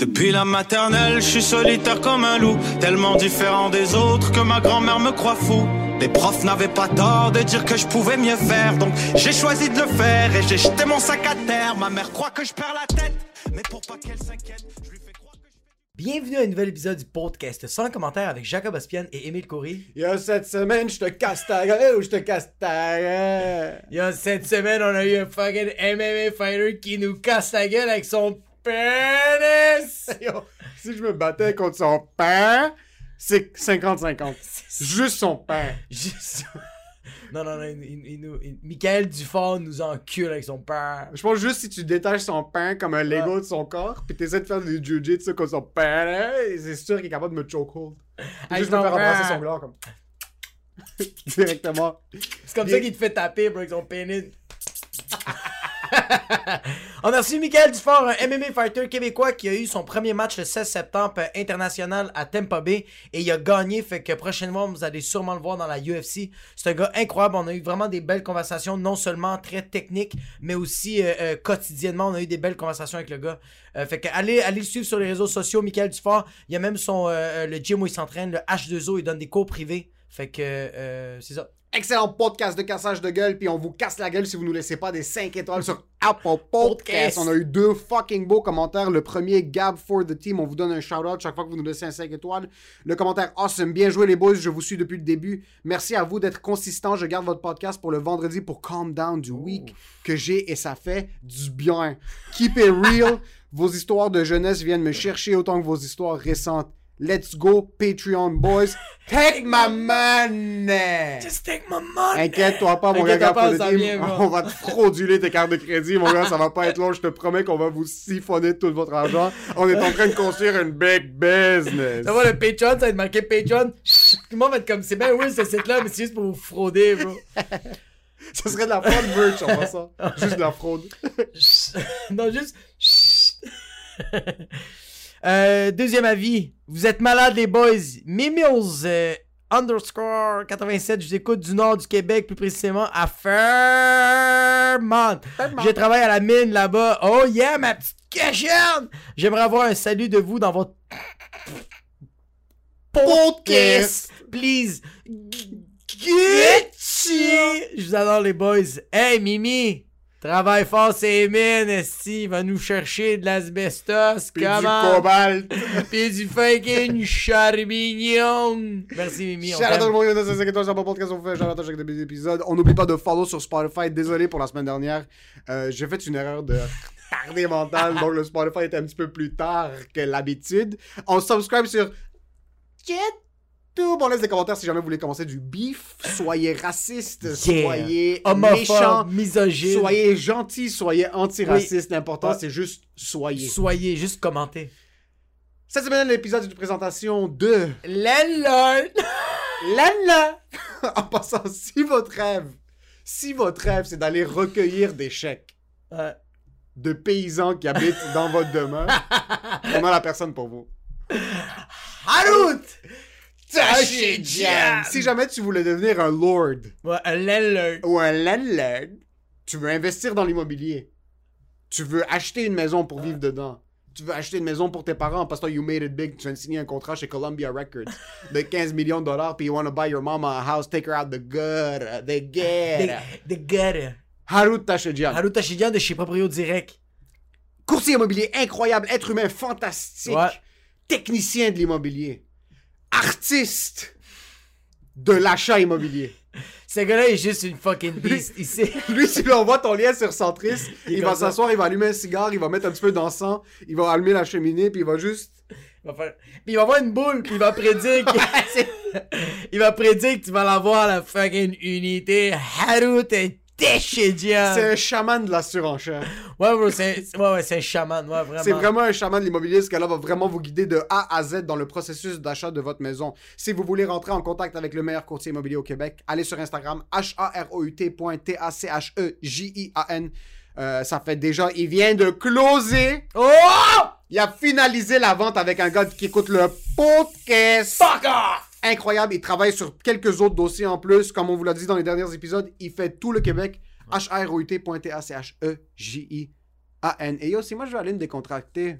Depuis la maternelle, je suis solitaire comme un loup, tellement différent des autres que ma grand-mère me croit fou. Les profs n'avaient pas tort de dire que je pouvais mieux faire, donc j'ai choisi de le faire et j'ai jeté mon sac à terre. Ma mère croit que je perds la tête, mais pour pas qu'elle s'inquiète, je lui fais croire que je... Bienvenue à un nouvel épisode du podcast sans commentaire avec Jacob Aspian et Émile Coury. Yo, cette semaine, je te casse ta gueule ou je te casse ta gueule? Yo, cette semaine, on a eu un fucking MMA fighter qui nous casse la gueule avec son pénis! Si je me battais contre son père, c'est 50-50. Juste son père. Juste... Non, non, non, il, il- il Michael Dufort nous encule avec son père. Je pense juste si tu détaches son pain comme un Lego de son corps, puis t'essaies de faire du jiu-jitsu contre son père, c'est sûr qu'il est capable de me chokehold. Juste me faire embrasser pain. son gland comme. Directement. C'est comme ça qu'il te fait taper, bro, avec son pénis. On a reçu Michael Dufort, un MMA fighter québécois qui a eu son premier match le 16 septembre euh, international à Tampa Bay et il a gagné, fait que prochainement vous allez sûrement le voir dans la UFC. C'est un gars incroyable, on a eu vraiment des belles conversations, non seulement très techniques, mais aussi euh, euh, quotidiennement, on a eu des belles conversations avec le gars. Fait que allez, allez le suivre sur les réseaux sociaux, Michael Dufort. Il y a même son le gym où il s'entraîne, le H2O, il donne des cours privés. Fait que c'est ça. Excellent podcast de cassage de gueule, puis on vous casse la gueule si vous nous laissez pas des 5 étoiles sur Apple Podcast. On a eu deux fucking beaux commentaires. Le premier, Gab for the team, on vous donne un shout-out chaque fois que vous nous laissez un 5 étoiles. Le commentaire, awesome, bien joué les boys, je vous suis depuis le début. Merci à vous d'être consistants. Je garde votre podcast pour le vendredi pour Calm Down du week que j'ai et ça fait du bien. Keep it real. vos histoires de jeunesse viennent me chercher autant que vos histoires récentes. Let's go, Patreon boys. Take my money! Just take my money! Inquiète-toi pas, mon gars, pas, pour le ça team. vient, on va te frauduler tes cartes de crédit, mon gars, ça va pas être long, je te promets qu'on va vous siphonner tout votre argent. On est en train de construire une big business. Ça va, le Patreon, ça va être marqué Patreon. Chut, Tout le monde va être comme, c'est bien oui, ce site-là, mais c'est juste pour vous frauder, bro. Ce serait de la fraude merch en passant. Juste de la fraude. Chut. non, juste. Euh, deuxième avis. Vous êtes malades, les boys. Mimils euh, underscore 87. Je vous écoute du nord du Québec, plus précisément à Fairmont. Je travaille à la mine là-bas. Oh yeah, ma petite cachette! J'aimerais avoir un salut de vous dans votre podcast. Please. Gucci! Je vous adore, les boys. Hey, Mimi! Travaille fort, c'est mines, esti. Il va nous chercher de l'asbestos. Puis du comment? cobalt. Pis du fucking charbignon. Merci, Mimi. on Shout out à tout t'aime. le monde, il y a 5 étoiles sur Podcast, on vous fait shout out à chaque. On n'oublie pas de follow sur Spotify. Désolé pour la semaine dernière. Euh, J'ai fait une erreur de tardé mental, donc le Spotify était un petit peu plus tard que l'habitude. On subscribe sur YouTube. On laisse des commentaires si jamais vous voulez commencer du beef. Soyez raciste, Yeah. soyez Homophobe, méchant, misogyne. soyez gentil, soyez antiraciste. L'important, Ouais. c'est juste soyez. Soyez, juste commentez. Cette semaine, l'épisode est une présentation de Landlord! Lala! en passant, si votre rêve, si votre rêve, c'est d'aller recueillir des chèques Ouais. de paysans qui habitent dans votre demeure, on a la personne pour vous. Harut! Tashijan! Si jamais tu voulais devenir un lord Ouais, un landlord. ou un landlord, tu veux investir dans l'immobilier, tu veux acheter une maison pour vivre dedans, tu veux acheter une maison pour tes parents parce que you made it big, tu viens de signer un contrat chez Columbia Records de 15 millions de dollars, puis you want to buy your mama a house, take her out the gutter, the gutter. De, de guerre. Harut Tashijan. Harut Tashidian de chez Proprio Direct. Courtier immobilier incroyable, être humain fantastique, Ouais. technicien de l'immobilier, artiste de l'achat immobilier. Ce gars-là est juste une fucking beast. Il sait. Lui, tu lui envoies ton lien sur Centris, Il va s'asseoir, il va allumer un cigare, il va mettre un petit peu d'encens, il va allumer la cheminée, puis il va juste. Il va faire- Puis il va avoir une boule, puis il va prédire que... il va prédire que tu vas l'avoir la fucking unité. Haru C'est un chaman de la surenchère. Ouais, bro, c'est ouais, ouais, c'est un chaman, ouais, vraiment. C'est vraiment un chaman de l'immobilier. Ce gars-là va vraiment vous guider de A à Z dans le processus d'achat de votre maison. Si vous voulez rentrer en contact avec le meilleur courtier immobilier au Québec, allez sur Instagram, H-A-R-O-U-T.T-A-C-H-E-J-I-A-N. Euh, ça fait déjà, il vient de closer. Oh! Il a finalisé la vente avec un gars qui écoute le podcast. Fuck off! Incroyable. Il travaille sur quelques autres dossiers en plus. Comme on vous l'a dit dans les derniers épisodes, il fait tout le Québec. H-R-O-U-T.T-A-C-H-E-J-I-A-N. Et aussi, moi, je vais aller me décontracter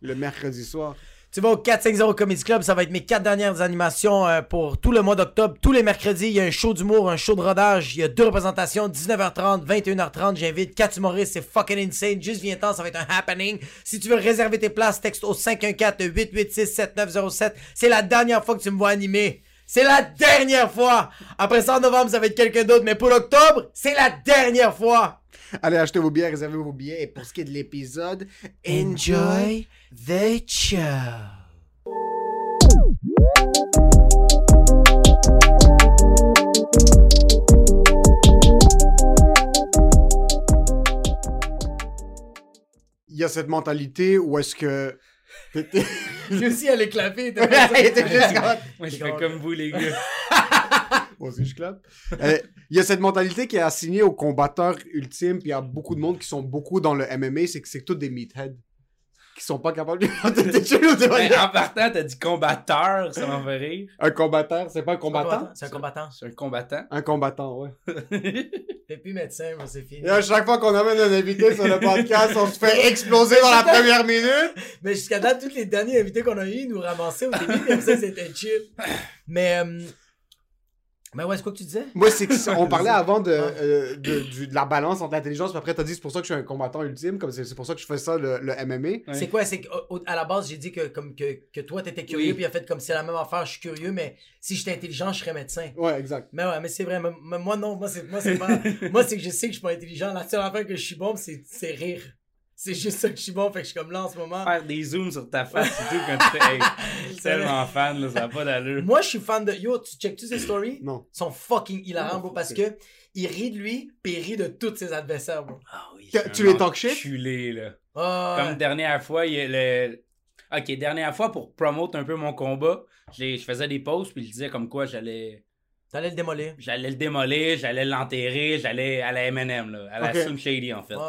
le mercredi soir. Tu vas au 450 Comedy Club, ça va être mes quatre dernières animations euh, pour tout le mois d'octobre. Tous les mercredis, il y a un show d'humour, un show de rodage, il y a deux représentations, 19h30, 21h30. J'invite quatre humoristes, c'est fucking insane. Juste viens-t'en, ça va être un happening. Si tu veux réserver tes places, texte au 514-886-7907. C'est la dernière fois que tu me vois animer. C'est la dernière fois! Après ça, en novembre, ça va être quelqu'un d'autre, mais pour octobre, c'est la dernière fois! Allez acheter vos billets, réservez vos billets. Et pour ce qui est de l'épisode, Enjoy the show. Il y a cette mentalité où est-ce que. Lui aussi, elle est clapée. Il était juste comme- Moi, je fais comme vous, les gars. Aussi, je clappe. Euh, Il y a cette mentalité qui est assignée aux combatteurs ultimes, puis il y a beaucoup de monde qui sont beaucoup dans le MMA, c'est que c'est tous des meatheads. Qui sont pas capables de. Pas- Mais en partant, t'as dit combatteur, ça m'en fait rire. Un combattant, c'est pas un combattant? C'est un combattant. C'est un combattant. Un combattant, ouais. T'es plus médecin, moi, c'est fini. Et à chaque fois qu'on amène un invité sur le podcast, on se fait exploser dans la première minute. Mais jusqu'à date, tous les derniers invités qu'on a eu, ils nous ramassaient au début, après ça, c'était chill. Mais, euh... mais ouais, c'est quoi que tu disais? Moi, c'est que on parlait avant de, euh, de, du- de la balance entre l'intelligence, puis après, t'as dit c'est pour ça que je suis un combattant ultime, comme c'est c'est pour ça que je fais ça, le, le MMA. Ouais. C'est quoi? C'est qu'à la base, j'ai dit que, comme, que, que toi, t'étais curieux, Oui. puis il a fait comme c'est la même affaire, je suis curieux, mais si j'étais intelligent, je serais médecin. Ouais, exact. Mais ouais, mais c'est vrai, mais, mais moi non, moi c'est moi c'est pas moi c'est que je sais que je suis pas intelligent, la seule affaire que je suis bon c'est c'est rire. C'est juste ça que je suis bon, fait que je suis comme là en ce moment. Faire des zooms sur ta face, c'est tout quand tu fais. Hey, je suis tellement fan, là, ça n'a pas d'allure. Moi je suis fan de yo, tu check tu ces stories? Non. Ils sont fucking hilarants bro parce que il rit de lui, puis il rit de tous ses adversaires bro. Ah oui, Tu- les talk shit? enculé, là. Comme dernière fois, il y a le. Ok, dernière fois, pour promote un peu mon combat, j'ai- je faisais des pauses, puis je disais comme quoi j'allais t'allais le démolir. j'allais le démolir, j'allais l'enterrer, j'allais à la M&M, là, à la Ok. Slim Shady, en fait. Ouais.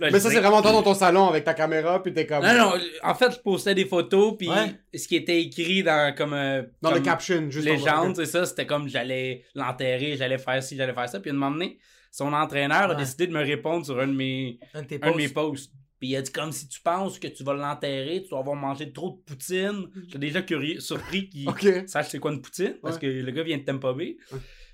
Là, Mais ça, c'est vraiment toi dans ton salon avec ta caméra, puis t'es comme. Non, non, en fait, je postais des photos, puis Ouais. ce qui était écrit dans comme. euh, Dans comme le caption, juste Légende, c'est ça, c'était comme j'allais l'enterrer, j'allais faire ci, j'allais faire ça. Puis à un moment donné, son entraîneur a décidé de me répondre sur un de mes, Un de tes un de posts. mes posts. Puis il a dit comme si tu penses que tu vas l'enterrer, tu vas avoir mangé trop de poutine. J'étais déjà curieux, surpris qu'il sache c'est quoi une poutine, parce Ouais. que le gars vient de Tampa Bay.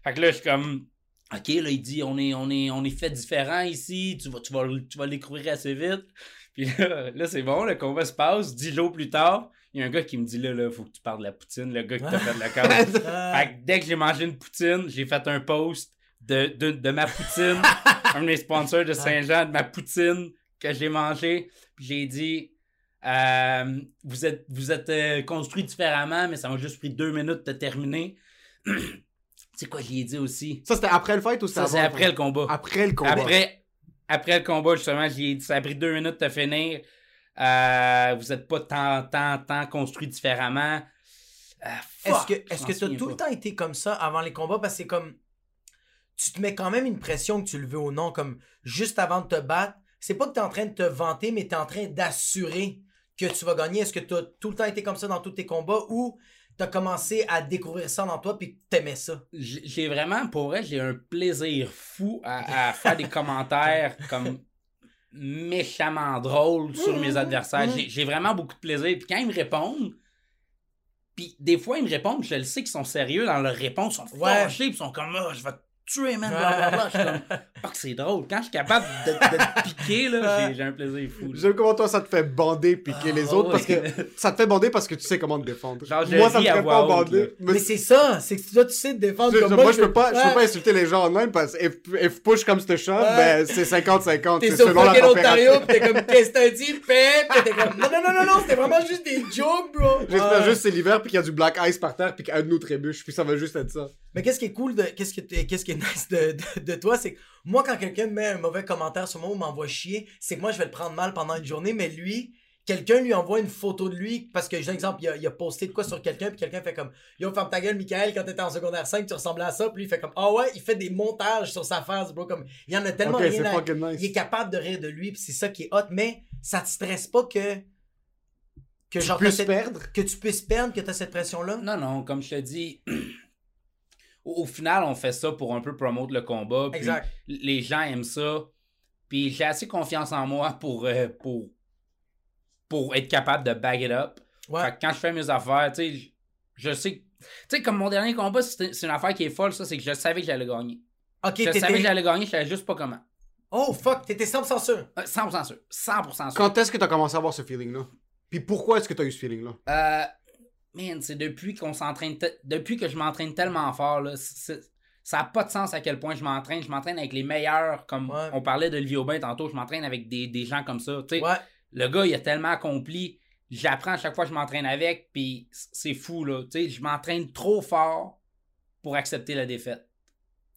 Fait que là, je suis comme. Ok, là, il dit on est, on est, on est fait différent ici, tu vas, tu, vas, tu vas le découvrir assez vite. Puis là, là c'est bon, le combat se passe. Dix jours plus tard, il y a un gars qui me dit là, là, faut que tu parles de la poutine, le gars qui t'a fait de la carte. Fait que dès que j'ai mangé une poutine, j'ai fait un post de, de, de ma poutine, un de mes sponsors de Saint-Jean, de ma poutine que j'ai mangé. Puis j'ai dit euh, Vous êtes, vous êtes euh, construit différemment, mais ça m'a juste pris deux minutes de terminer. c'est quoi, j'y ai dit aussi? Ça, c'était après le fight ou Ça, c'est après le combat. Après le combat. Après, après le combat, justement, j'y ai dit Ça a pris deux minutes de finir. Euh, vous êtes pas tant, tant, tant construit différemment. Est-ce que est-ce que t'as tout le temps été comme ça avant les combats? Parce que c'est comme tu te mets quand même une pression que tu le veux ou non comme juste avant de te battre, c'est pas que tu es en train de te vanter mais tu es en train d'assurer que tu vas gagner. Est-ce que tu as tout le temps été comme ça dans tous tes combats ou tu as commencé à découvrir ça dans toi puis que t'aimais ça? J'ai vraiment, pour vrai, j'ai un plaisir fou à, à faire des commentaires comme méchamment drôles sur mes adversaires. J'ai- J'ai vraiment beaucoup de plaisir. Puis quand ils me répondent, puis des fois ils me répondent, je le sais qu'ils sont sérieux dans leur réponse, ils sont Ouais. fâchés, ils sont comme, Ah, je vais te tuer, man. Blablabla. Je suis comme, c'est drôle. Quand je suis capable de, de te piquer, là, j'ai- j'ai un plaisir fou. J'aime comment toi ça te fait bander piquer les Ah, autres parce que ça te fait bander parce que tu sais comment te défendre. Genre, moi ça me fait pas bander. Mais Mais c'est ça, c'est que toi, tu sais te défendre je- comme moi, moi. je peux pas, je peux pas insulter les gens en ligne parce que if, if push comme ce shot, Ouais. ben c'est 50-50. T'es C'est sur selon la fucking. Ontario, pis t'es comme, qu'est-ce que t'as dit, Pep? Pis t'es comme, non, non, non, non, non, c'était vraiment juste des jokes, bro. J'espère Ouais. juste que c'est l'hiver puis qu'il y a du black ice par terre puis qu'un de nous trébuche puis ça va juste être ça. Mais qu'est-ce qui est cool, de, qu'est-ce, que t'es- qu'est-ce qui est nice de, de, de toi, c'est que moi, quand quelqu'un me met un mauvais commentaire sur moi ou m'envoie chier, c'est que moi, je vais le prendre mal pendant une journée, mais lui, quelqu'un lui envoie une photo de lui, parce que, j'ai un exemple, il a, il a posté de quoi sur quelqu'un, puis quelqu'un fait comme, Yo, ferme ta gueule, Michael, quand t'étais en secondaire 5, tu ressemblais à ça, puis lui, il fait comme, ah ouais, il fait des montages sur sa face, bro, comme, il y en a tellement Ok, rien c'est à... nice. Il est capable de rire de lui, puis c'est ça qui est hot, mais ça te stresse pas que. Que Tu genre, puisses t'as cette- perdre? Que tu puisses perdre, que t'as cette pression-là? Non, non, comme je te dis, au, au final, on fait ça pour un peu promoutre le combat. puis Exact. Les gens aiment ça. Puis j'ai assez confiance en moi pour, euh, pour, pour être capable de bag it up. Ouais. Fait que quand je fais mes affaires, tu sais, je- je sais. que- Tu sais, comme mon dernier combat, c'est une affaire qui est folle, ça, c'est que je savais que j'allais gagner. Ok, je savais que j'allais gagner, je savais juste pas comment. Oh fuck, t'étais 100% sûr. Euh, 100% sûr. 100% sûr. Quand est-ce que t'as commencé à avoir ce feeling-là? Puis pourquoi est-ce que t'as eu ce feeling-là? Euh, man, c'est depuis qu'on s'entraîne, depuis que je m'entraîne tellement fort, là, ça n'a pas de sens à quel point je m'entraîne. Je m'entraîne avec les meilleurs, comme Ouais. on parlait de Aubin tantôt, je m'entraîne avec des, des gens comme ça. Ouais. Le gars, il a tellement accompli. J'apprends à chaque fois que je m'entraîne avec, puis c'est fou, là. Je m'entraîne trop fort pour accepter la défaite.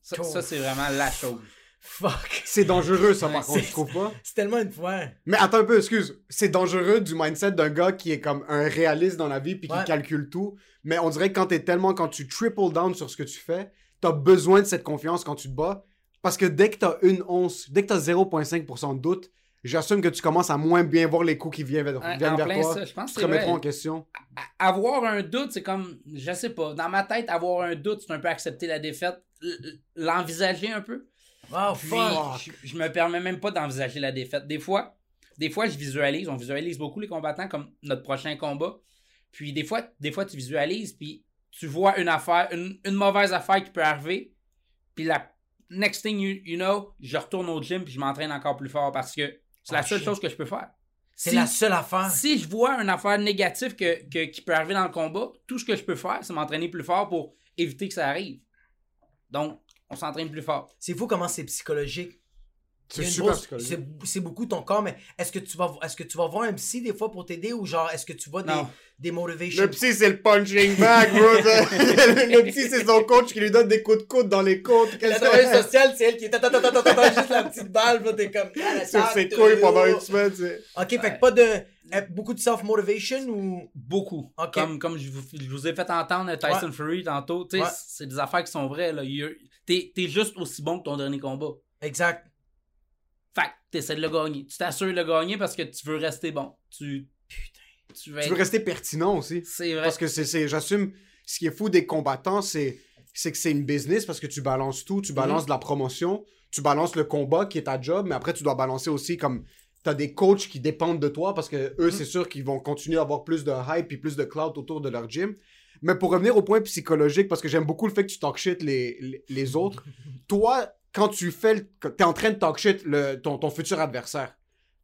Ça, Cool. ça, c'est vraiment la chose. Fuck. C'est dangereux ça par contre, c'est- tu trouves pas? C'est tellement une fois. Mais attends un peu, excuse. C'est dangereux du mindset d'un gars qui est comme un réaliste dans la vie puis qui calcule tout. Mais on dirait que quand t'es tellement, quand tu triple down sur ce que tu fais, t'as besoin de cette confiance quand tu te bats. Parce que dès que t'as une once, dès que t'as 0,5% de doute, j'assume que tu commences à moins bien voir les coups qui viennent vers, En- viennent vers toi. ça, je pense te c'est remettront en question. À- avoir un doute, c'est comme, je sais pas, dans ma tête, avoir un doute, c'est un peu accepter la défaite, l'envisager un peu. Puis, fuck. je, je me permets même pas d'envisager la défaite. Des fois, des fois, je visualise, on visualise beaucoup les combattants comme notre prochain combat. Puis des fois, des fois tu visualises, puis tu vois une affaire, une, une mauvaise affaire qui peut arriver. Puis la next thing you, you know, je retourne au gym puis je m'entraîne encore plus fort parce que c'est la Oh, seule shit. chose que je peux faire. C'est Si- la seule affaire. si je vois une affaire négative que, que- qui peut arriver dans le combat, tout ce que je peux faire, c'est m'entraîner plus fort pour éviter que ça arrive. Donc, on s'entraîne plus fort. C'est fou comment c'est psychologique. C'est super grosse- psychologique. C'est c'est beaucoup ton corps, mais est-ce que tu vas est-ce que tu vas voir un psy des fois pour t'aider ou genre est-ce que tu vois des, Non. des motivations? Le psy, c'est le punching bag, bro. le psy, c'est son coach qui lui donne des coups de coude dans les côtes. La travailleuse sociale, c'est elle qui est juste la petite balle, t'es comme ah, Sur ses couilles pendant une semaine, c'est... Ok, fait que pas de euh, beaucoup de self-motivation ou? Beaucoup. Ok. Comme, comme je, vous, je vous ai fait entendre Tyson Fury tantôt, tu sais, Ouais. c'est des affaires qui sont vraies. Là. T'es, t'es juste aussi bon que ton dernier combat. exact. Fait que t'essaies de le gagner. Tu t'assures de le gagner parce que tu veux rester bon. Tu, tu veux, Tu être- veux rester pertinent aussi. C'est vrai. Parce que c'est, c'est- j'assume, ce qui est fou des combattants, c'est, c'est que c'est une business parce que tu balances tout. Tu balances de la promotion, tu balances le combat qui est ta job, mais après, tu dois balancer aussi comme. T'as des coachs qui dépendent de toi parce que eux, c'est sûr qu'ils vont continuer à avoir plus de hype et plus de clout autour de leur gym. Mais pour revenir au point psychologique, parce que j'aime beaucoup le fait que tu talk shit les, les, les autres, toi, quand tu fais, t'es en train de talk shit le, ton, ton futur adversaire,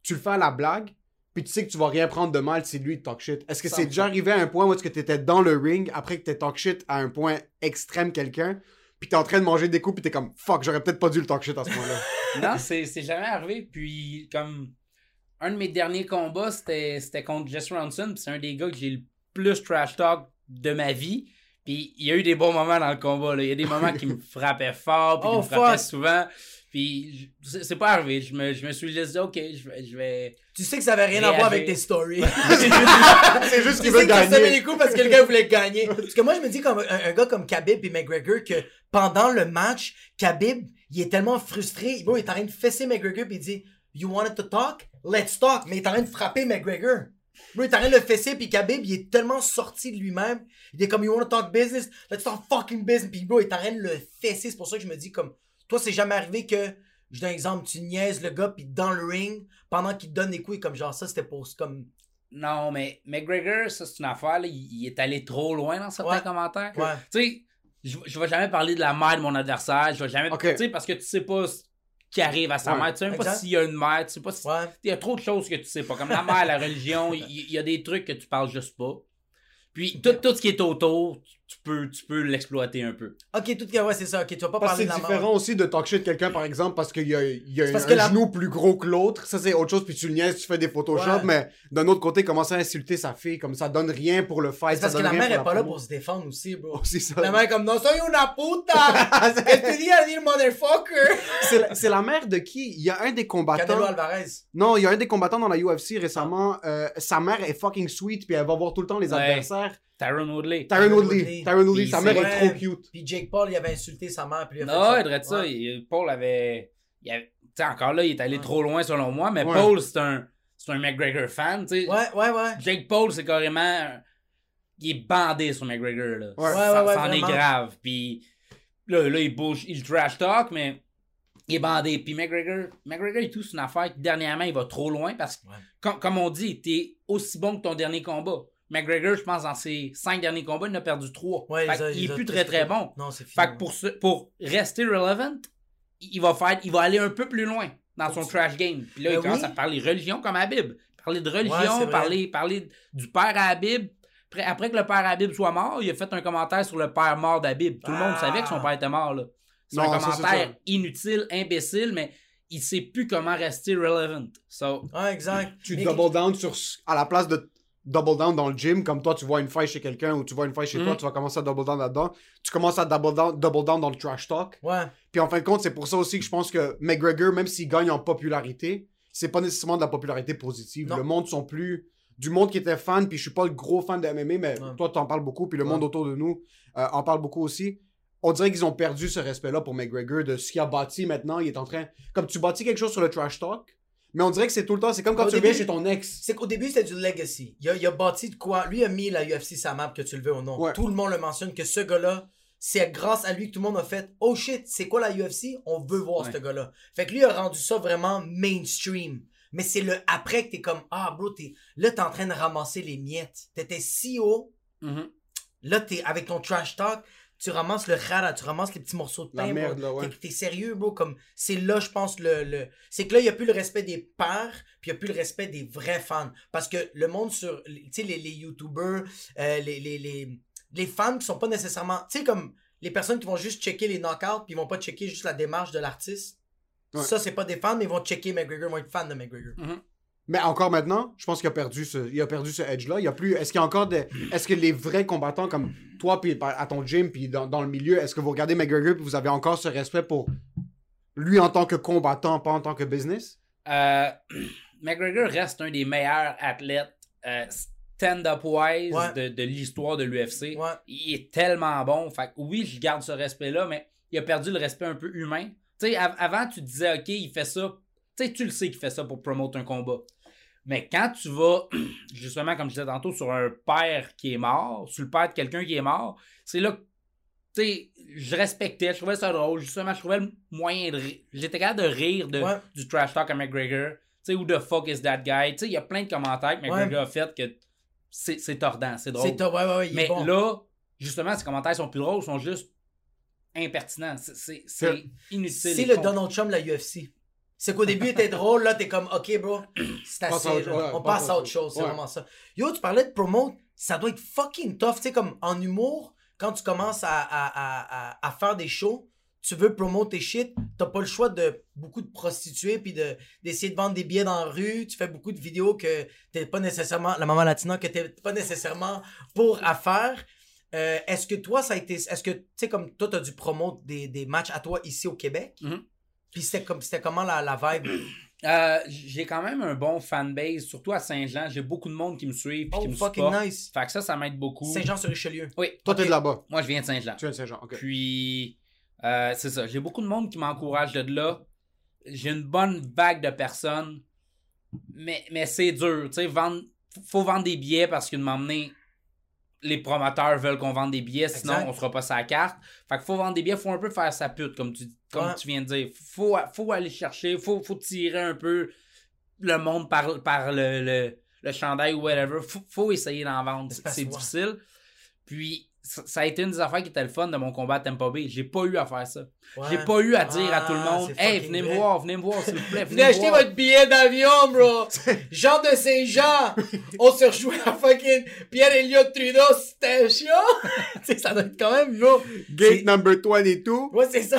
tu le fais à la blague, puis tu sais que tu vas rien prendre de mal si lui talk shit. Est-ce que c'est 100%. déjà arrivé à un point où est-ce que t'étais dans le ring après que t'es talk shit à un point extrême quelqu'un, puis t'es en train de manger des coups, puis t'es comme fuck, j'aurais peut-être pas dû le talk shit à ce point-là? Non, c'est, c'est jamais arrivé. Puis, comme un de mes derniers combats, c'était, c'était contre Jesse Ronson. puis c'est un des gars que j'ai le plus trash talk de ma vie. Puis il y a eu des bons moments dans le combat. Là. Il y a des moments qui me frappaient fort, puis Oh, qui me frappaient fuck. souvent. Puis c'est, pas arrivé. Je me, je me suis juste dit, ok, je vais. Je vais... Tu sais que ça avait rien à voir avec tes stories. c'est juste Tu qu'il sais veut que tu gagner. les coups parce que le gars voulait gagner. Parce que moi, je me dis comme un, un gars comme Khabib et McGregor que pendant le match, Khabib, il est tellement frustré. Bon, il est en train de fesser McGregor puis il dit You wanted to talk? Let's talk. Mais il est en train de frapper McGregor. Bro, il est en train de le fesser puis Khabib, il est tellement sorti de lui-même. Il est comme You wanna talk business? Let's talk fucking business. Puis bro, il est en train de le fesser. C'est pour ça que je me dis comme Toi, c'est jamais arrivé que. Je donne un exemple, tu niaises le gars puis dans le ring, pendant qu'il te donne des coups, comme genre ça, c'était pour comme. Non, mais McGregor, ça c'est une affaire. là, il, il est allé trop loin dans certains Ouais. commentaires. Ouais. Tu sais, je, je vais jamais parler de la mère de mon adversaire. Je vais jamais. Tu sais, parce que tu sais pas qui arrive à sa Ouais. mère. Tu sais même pas s'il y a une mère. Tu sais pas si. Ouais. Il y a trop de choses que tu sais pas. Comme la mère, la religion, il il y, a des trucs que tu parles juste pas. Puis tout, tout ce qui est autour, tu peux, tu peux l'exploiter un peu. Ok, tout cas, ouais, c'est ça. Ok, tu vas pas Parce que parler c'est de la différent mort. aussi de talk shit quelqu'un, par exemple, parce qu'il y a, il y a C'est un, parce que un la- genou plus gros que l'autre. Ça, c'est autre chose, puis tu le niaises, tu fais des Photoshop, Ouais. mais d'un autre côté, commencer à insulter sa fille, comme ça donne rien pour le fight. C'est parce ça que la mère est pas là pour se défendre aussi, bro. C'est ça. La mère est comme, non, soy una puta! Que tu dis à dire, motherfucker? C'est la, c'est la mère de qui? Il y a un des combattants. Canelo Alvarez. Non, il y a un des combattants dans la UFC récemment. euh, sa mère est fucking sweet, puis elle va voir tout le temps les Ouais. adversaires. Tyron Woodley. Tyron Woodley. Tyron Woodley, sa mère est trop cute. Puis Jake Paul, il avait insulté sa mère. Puis il a fait Non, ça. il dirait ça. Ouais. il- Paul avait. il avait- tu sais, encore là, il est allé Ouais. trop loin selon moi, mais Ouais. Paul, c'est un, c'est un McGregor fan. tu sais. Ouais, ouais, ouais. Jake Paul, c'est carrément. Il est bandé sur McGregor. Là. Ouais. Ça, Ouais, c'en est grave. Puis là, là, il bouge, il trash talk, mais il est bandé. Puis McGregor, McGregor et tout, c'est une affaire que dernièrement, il va trop loin parce que, comme on dit, t'es aussi bon que ton dernier combat. McGregor, je pense, dans ses cinq derniers combats, il en a perdu trois. Ouais, Fait les a- qu'il les est plus très très bon. Non, c'est fini. Fait que pour, ce- pour rester relevant, il va faire, il va aller un peu plus loin dans son trash game. Puis là, Ben il commence oui. à parler religion comme Habib. Parler de religion, Ouais, parler, parler du père à Habib. Après, après que le père Habib soit mort, il a fait un commentaire sur le père mort d'Habib. Tout le monde Ah. savait que son père était mort. là. C'est un commentaire ça. inutile, imbécile, mais il sait plus comment rester relevant. So, Ouais, exact. Tu Mais- double down sur. À la place de double down dans le gym, comme toi, tu vois une faille chez quelqu'un ou tu vois une faille chez Mm. toi, tu vas commencer à double down là-dedans. Tu commences à double down, double down dans le trash talk. Ouais. Puis en fin de compte, c'est pour ça aussi que je pense que McGregor, même s'il gagne en popularité, c'est pas nécessairement de la popularité positive. Non. Le monde sont plus. Du monde qui était fan, puis je suis pas le gros fan de MMA, mais Ouais. toi, t'en parles beaucoup, puis le Ouais. monde autour de nous euh, en parle beaucoup aussi. On dirait qu'ils ont perdu ce respect-là pour McGregor, de ce qu'il a bâti maintenant. Il est en train. Comme tu bâtis quelque chose sur le trash talk, mais on dirait que c'est tout le temps. C'est comme quand Au tu début- viens chez ton ex. C'est qu'au début, c'était du legacy. Il a, il a bâti de quoi? Lui a mis la UFC sa map, que tu le veux ou non. Ouais. Tout le monde le mentionne que ce gars-là, c'est grâce à lui que tout le monde a fait Oh shit, c'est quoi la UFC On veut voir Ouais. ce gars-là. Fait que lui a rendu ça vraiment mainstream. Mais c'est le après que t'es comme Ah, bro, t'es, là, t'es en train de ramasser les miettes. T'étais si haut. mhm. Là, t'es avec ton trash talk. Tu ramasses le rara, tu ramasses les petits morceaux de pain. bro. merde, là, ouais. T'es, sérieux, bro. Comme, c'est là, je pense, le, le... C'est que là, il n'y a plus le respect des pairs, puis il n'y a plus le respect des vrais fans. Parce que le monde sur. Tu sais, les, les YouTubers, euh, les, les, les, les fans qui sont pas nécessairement. Tu sais, comme les personnes qui vont juste checker les knockouts, puis ils vont pas checker juste la démarche de l'artiste. Ouais. Ça, c'est pas des fans, mais ils vont checker McGregor, ils vont être fans de McGregor. Mais encore maintenant, je pense qu'il a perdu ce, il a perdu ce edge-là. Il y a plus. Est-ce qu'il y a encore des. Est-ce que les vrais combattants comme toi, puis à ton gym, puis dans, dans le milieu, est-ce que vous regardez McGregor, puis vous avez encore ce respect pour lui en tant que combattant, pas en tant que business? Euh, McGregor reste un des meilleurs athlètes euh, stand-up wise Ouais. de, de l'histoire de l'UFC. Ouais. Il est tellement bon. Fait que oui, je garde ce respect-là, mais il a perdu le respect un peu humain. Tu sais, av- avant, tu disais, OK, il fait ça. Tu sais, tu le sais qu'il fait ça pour promouvoir un combat. Mais quand tu vas, justement, comme je disais tantôt, sur un père qui est mort, sur le père de quelqu'un qui est mort, c'est là que, je respectais, je trouvais ça drôle. Justement, je trouvais le moyen de rire. J'étais capable de rire de, Ouais. du trash talk à McGregor. Tu sais, ou the fuck is that guy? Tu sais, il y a plein de commentaires que McGregor a fait que c'est c'est tordant, c'est drôle. Ouais, Mais bon. là, justement, ces commentaires sont plus drôles, sont juste impertinents. C'est- inutile. C'est le. Donald Trump de la UFC. C'est qu'au début, il était drôle, là, t'es comme, OK, bro, c'est Passe assez, à autre- là. ouais, on passe passe à autre chose, c'est Ouais. vraiment ça. Yo, tu parlais de promote, ça doit être fucking tough, tu sais, comme en humour, quand tu commences à, à, à, à, à faire des shows, tu veux promouvoir tes shit, t'as pas le choix de beaucoup de prostituées, puis de, d'essayer de vendre des billets dans la rue, tu fais beaucoup de vidéos que t'es pas nécessairement, la maman latina, que t'es pas nécessairement pour à faire. Euh, est-ce que toi, ça a été. Est-ce que, tu sais, comme toi, t'as dû promouvoir des, des matchs à toi ici au Québec? Mhm. Puis c'était comme c'était comment la, la vibe? Euh, J'ai quand même un bon fanbase, surtout à Saint-Jean. J'ai beaucoup de monde qui me suivent et Oh, qui me fucking supportent. nice. Fait que ça, ça m'aide beaucoup. Saint-Jean-sur-Richelieu. Oui. Toi, t'es de là-bas. Moi, je viens de Saint-Jean. Tu es de Saint-Jean, ok. Puis, euh, c'est ça. J'ai beaucoup de monde qui m'encourage de là. J'ai une bonne vague de personnes. Mais, mais c'est dur. Tu sais, vendre, faut vendre des billets parce qu'une moment donné, les promoteurs veulent qu'on vende des billets, sinon Exact. on sera pas sa carte. Fait qu'il faut vendre des billets, faut un peu faire sa pute, comme tu, comme Ouais. tu viens de dire. Faut, faut aller chercher, faut, faut tirer un peu le monde par, par le, le, le chandail ou whatever. Faut, faut essayer d'en vendre. C'est difficile. Puis, ça, ça a été une des affaires qui était le fun de mon combat à Tampa Bay. J'ai pas eu à faire ça. Ouais. J'ai pas eu à dire à tout le Ah, monde Hey, venez me voir, venez me voir, s'il vous plaît. Venez acheter voir. votre billet d'avion, bro! Jean de Saint-Jean! On se rejoint à fucking Pierre-Éliott Trudeau Station! ça doit être quand même, bro! Gate number 22. Ouais, c'est ça!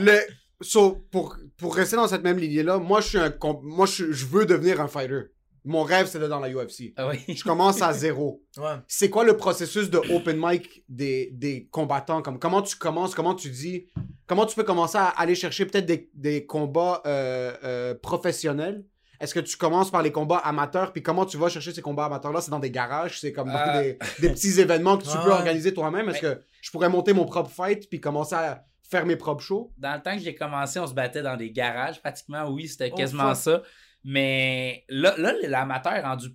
le, so, pour, pour rester dans cette même lignée-là, moi, je suis un, moi, je, je veux devenir un fighter. Mon rêve, c'est d'être dans la UFC. Ah oui. Je commence à zéro. Ouais. C'est quoi le processus de open mic des, des combattants? Comme, comment tu commences? Comment tu dis? Comment tu peux commencer à aller chercher peut-être des, des combats euh, euh, professionnels? Est-ce que tu commences par les combats amateurs? Puis comment tu vas chercher ces combats amateurs-là? C'est dans des garages? C'est comme Euh. des, des petits événements que tu peux ouais. organiser toi-même? Est-ce que je pourrais monter mon propre fight puis commencer à faire mes propres shows? Dans le temps que j'ai commencé, on se battait dans des garages pratiquement. Oui, c'était Oh, quasiment ça. Mais là, là l'amateur est rendu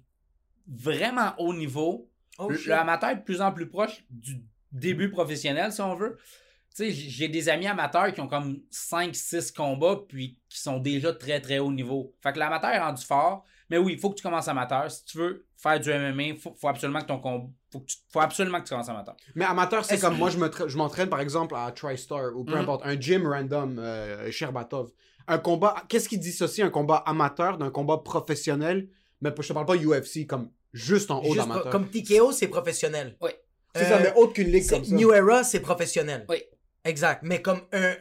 vraiment haut niveau. Oh. L'amateur est de plus en plus proche du début professionnel, si on veut. Tu sais, j'ai des amis amateurs qui ont comme 5-6 combats, puis qui sont déjà très très haut niveau. Fait que l'amateur est rendu fort. Mais oui, il faut que tu commences amateur. Si tu veux faire du MMA, il faut, faut absolument que ton combat. Faut, que tu- faut absolument que tu commences amateur. Mais amateur, c'est comme que- moi, je me tra- je m'entraîne par exemple à TriStar ou peu Mhm. importe, un gym random, euh, Sherbatov. Un combat, qu'est-ce qui dissocie un combat amateur d'un combat professionnel? Mais je te parle pas UFC, comme juste en haut Juste comme TKO, c'est professionnel. Oui. C'est ça, Euh, mais autre qu'une ligue comme ça. New Era, c'est professionnel. Oui. Exact. Mais comme un.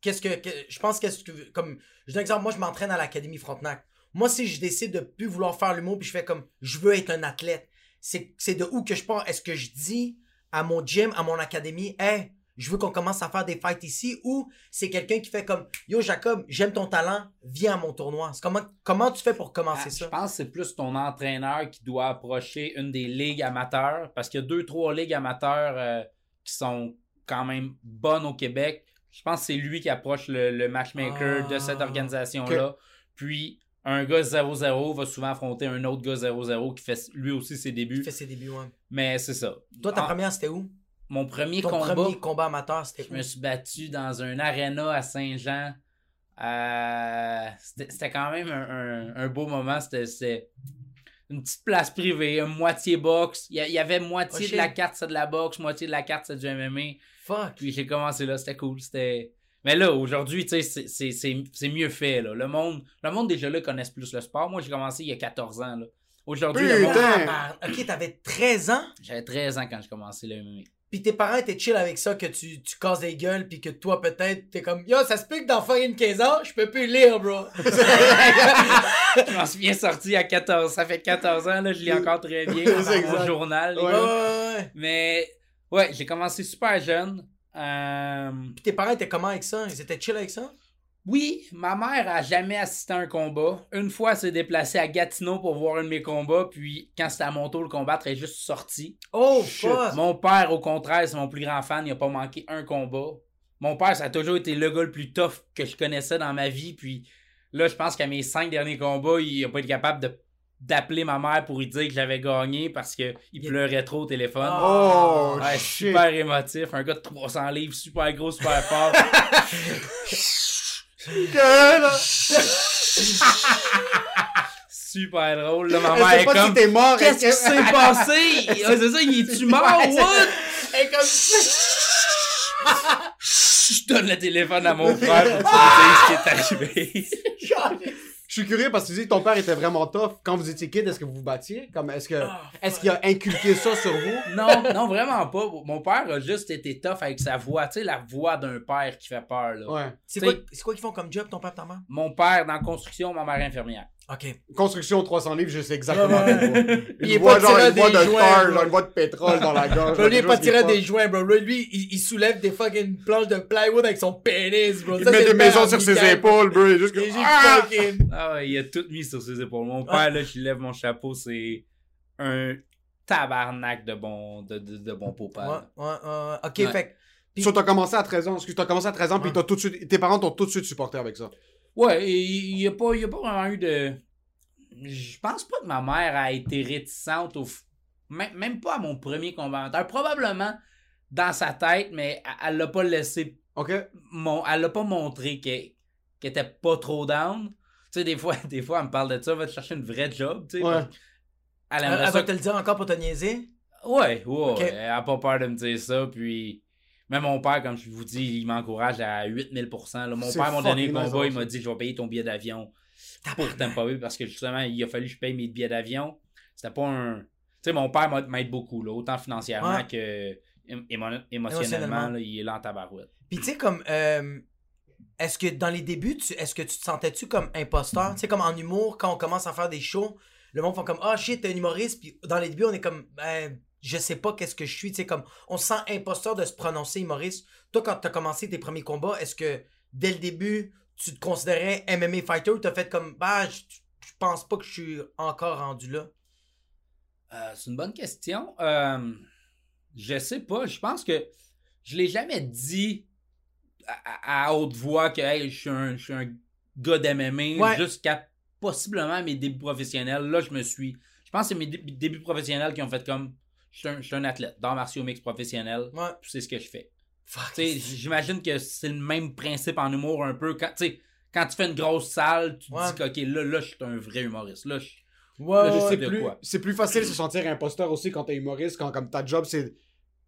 Qu'est-ce que. que- je pense qu'est-ce que. Comme. Je donne un exemple, moi, je m'entraîne à l'Académie Frontenac. Moi, si je décide de plus vouloir faire l'humour, puis je fais comme. Je veux être un athlète, c'est c'est de où que je pars? Est-ce que je dis à mon gym, à mon académie, hey, je veux qu'on commence à faire des fights ici, ou c'est quelqu'un qui fait comme. Yo, Jacob, j'aime ton talent, viens à mon tournoi. Comment, comment tu fais pour commencer Ah, ça? Je pense que c'est plus ton entraîneur qui doit approcher une des ligues amateurs parce qu'il y a deux, trois ligues amateurs euh, qui sont quand même bonnes au Québec. Je pense que c'est lui qui approche le, le matchmaker Ah, de cette organisation-là. Puis un gars 0-0 va souvent affronter un autre gars 0-0 qui fait lui aussi ses débuts. fait ses débuts, ouais. Mais c'est ça. Toi, ta Ah, première, c'était où? Mon premier Ton combat, premier combat amateur, c'était je où? me suis battu dans un arena à Saint-Jean. Euh, c'était c'était quand même un, un- un beau moment. C'était- C'était une petite place privée, une moitié boxe. Il y, avait moitié Oh, de la carte, c'est de la boxe, moitié de la carte, c'est du MMA. Fuck. Puis j'ai commencé là, c'était cool. C'était. Mais là, aujourd'hui, tu sais, c'est- c'est- c'est c'est mieux fait. Là. Le, monde, le monde, déjà là, connaissent plus le sport. Moi, j'ai commencé il y a 14 ans. là. Aujourd'hui, le monde-! Ah, ok, t'avais 13 ans, j'avais 13 ans quand j'ai commencé le MMA. Puis tes parents étaient chill avec ça, que tu, tu casses des gueules, puis que toi, peut-être, t'es comme Yo, ça se peut que dans fucking 15 ans, je peux plus lire, bro. Je m'en suis bien sorti à 14. Ça fait 14 ans, là, je lis encore très bien dans mon journal. ouais, ouais. Mais ouais, j'ai commencé super jeune. Euh, Puis tes parents étaient comment avec ça? Ils étaient chill avec ça? Oui, ma mère a jamais assisté à un combat. Une fois, elle s'est déplacée à Gatineau pour voir un de mes combats. Puis quand c'était à mon tour de le combattre, elle est juste sortie. Oh, Shit. fuck. Mon père, au contraire, c'est mon plus grand fan. Il a pas manqué un combat. Mon père, ça a toujours été le gars le plus tough que je connaissais dans ma vie. Puis là, je pense qu'à mes cinq derniers combats, il a pas été capable de d'appeler ma mère pour lui dire que j'avais gagné parce qu'il Il- pleurait trop au téléphone. Oh, Ouais, shit! super émotif. Un gars de 300 livres, super gros, super fort. super drôle. Là, ma Elle mère est comme... si t'es mort. Qu'est-ce qui elle- s'est passé? Ouais, c'est ça, il est-tu mort? What? Et comme Je donne le téléphone à mon frère pour qu'il me dise ce qui est arrivé. Je suis curieux parce que tu dis que ton père était vraiment tough. Quand vous étiez kid, est-ce que vous vous battiez? Comme, est-ce que, Ah, est-ce qu'il a inculqué ça sur vous? Non, non, vraiment pas. Mon père a juste été tough avec sa voix. Tu sais, la voix d'un père qui fait peur. Là. Ouais. C'est quoi, c'est quoi qu'ils font comme job, ton père, ta mère? Mon père dans la construction, ma mère infirmière. Ok. Construction 300 livres, je sais exactement Ouais. Il est voix pas genre tiré une voix des de joints, star, genre une voix de pétrole dans la gorge. Bro, lui, il est pas tiré des joints, bro. Lui, lui, il, il soulève des fucking planches de plywood avec son pénis, bro. Il Ça, met des maisons sur ses épaules, bro. Il est juste Ah! fucking. Ah ouais, il a tout mis sur ses épaules. Mon Ah. père, là, je lève mon chapeau, c'est un tabarnak de bon, de, de, de bon Ouais, papa. ouais, ouais. Ok, Ouais. fait que- Puis- So, t'as commencé à 13 ans, excuse, t'as commencé à 13 ans, puis t'as tout de suite, tes parents t'ont tout de suite supporté avec ça. Ouais, il n'y a, pas- il y a pas vraiment eu de. Je pense pas que ma mère a été réticente au. f- Même, même pas à mon premier commentaire. Probablement dans sa tête, mais elle- elle l'a pas laissé. OK? Mon... Elle l'a pas montré qu'elle qu'elle était pas trop down. Tu sais, des fois, des fois, elle me parle de ça, va te chercher une vraie job, tu sais. Ouais. Elle Elle, elle ça va te le dire encore pour te niaiser? Ouais, ouais, elle a pas peur de me dire ça, puis... Même mon père, comme je vous dis, il m'encourage à 8000 là. Mon père m'a donné le combat, il m'a dit « Je vais payer ton billet d'avion pour Tampa Bay » parce que justement, il a fallu que je paye mes billets d'avion. C'était pas un... Tu sais, mon père m'a- m'aide beaucoup, là, autant financièrement Ouais. que émo- émotionnellement, là, il est là en tabarouette. Puis tu sais, comme. euh, est-ce que dans les débuts, est-ce que tu te sentais-tu comme imposteur? Tu sais, comme en humour, quand on commence à faire des shows, le monde fait comme Ah shit, t'es un humoriste. Puis dans les débuts, on est comme Ben, je sais pas qu'est-ce que je suis. Tu sais, comme on se sent imposteur de se prononcer humoriste. Toi, quand t'as commencé tes premiers combats, est-ce que dès le début, tu te considérais MMA fighter ou t'as fait comme Bah, je, je pense pas que je suis encore rendu là? Euh, c'est une bonne question. Euh, je sais pas. Je pense que je l'ai jamais dit à, à- à haute voix que hey, je, suis un, je suis un gars d'MMA Ouais. jusqu'à possiblement mes débuts professionnels. Là, je me suis. Je pense que c'est mes dé- débuts professionnels qui ont fait comme. Je suis un, athlète, d'arts martiaux mix professionnel. Ouais. puis C'est ce que je fais. Fuck. Tu sais, j'imagine que c'est le même principe en humour un peu. Quand, tu sais, quand tu fais une grosse salle, tu te Ouais. dis que, OK, là, là, je suis un vrai humoriste. Là, je- Ouais, c'est de plus, quoi. c'est plus facile de se sentir imposteur aussi quand t'es humoriste, quand comme ta job c'est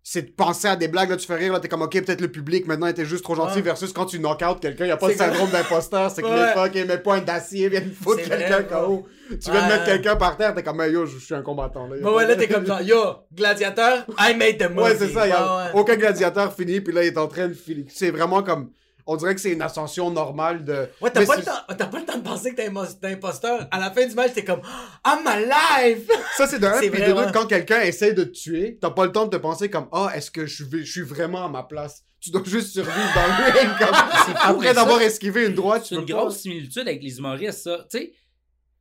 c'est de penser à des blagues, là tu fais rire, là t'es comme ok peut-être le public maintenant était juste trop gentil versus quand tu knock out quelqu'un, y a pas de syndrome d'imposteur, c'est que Ouais. les fuck, mes points d'acier viennent foutre quelqu'un KO. Tu viens de mettre quelqu'un par terre, t'es comme hey, yo je suis un combattant là. A Ouais, là, t'es comme genre, yo, gladiateur, I made the movie. Ouais, c'est ça, y a Ouais, ouais. aucun gladiateur fini puis là il est en train de filer. C'est vraiment comme on dirait que c'est une ascension normale de Ouais, t'as pas, le temps, t'as pas le temps de penser que t'es t'es imposteur. À la fin du match, t'es comme I'm alive! Ça, c'est de un, C'est puis de vrai, deux, ouais. quand quelqu'un essaie de te tuer, t'as pas le temps de te penser comme Ah, est-ce que je, vais- je suis vraiment à ma place? Tu dois juste survivre dans le ring. Comme, après d'avoir esquivé une droite, tu C'est une peux pas- grosse similitude avec les humoristes, ça. Tu sais,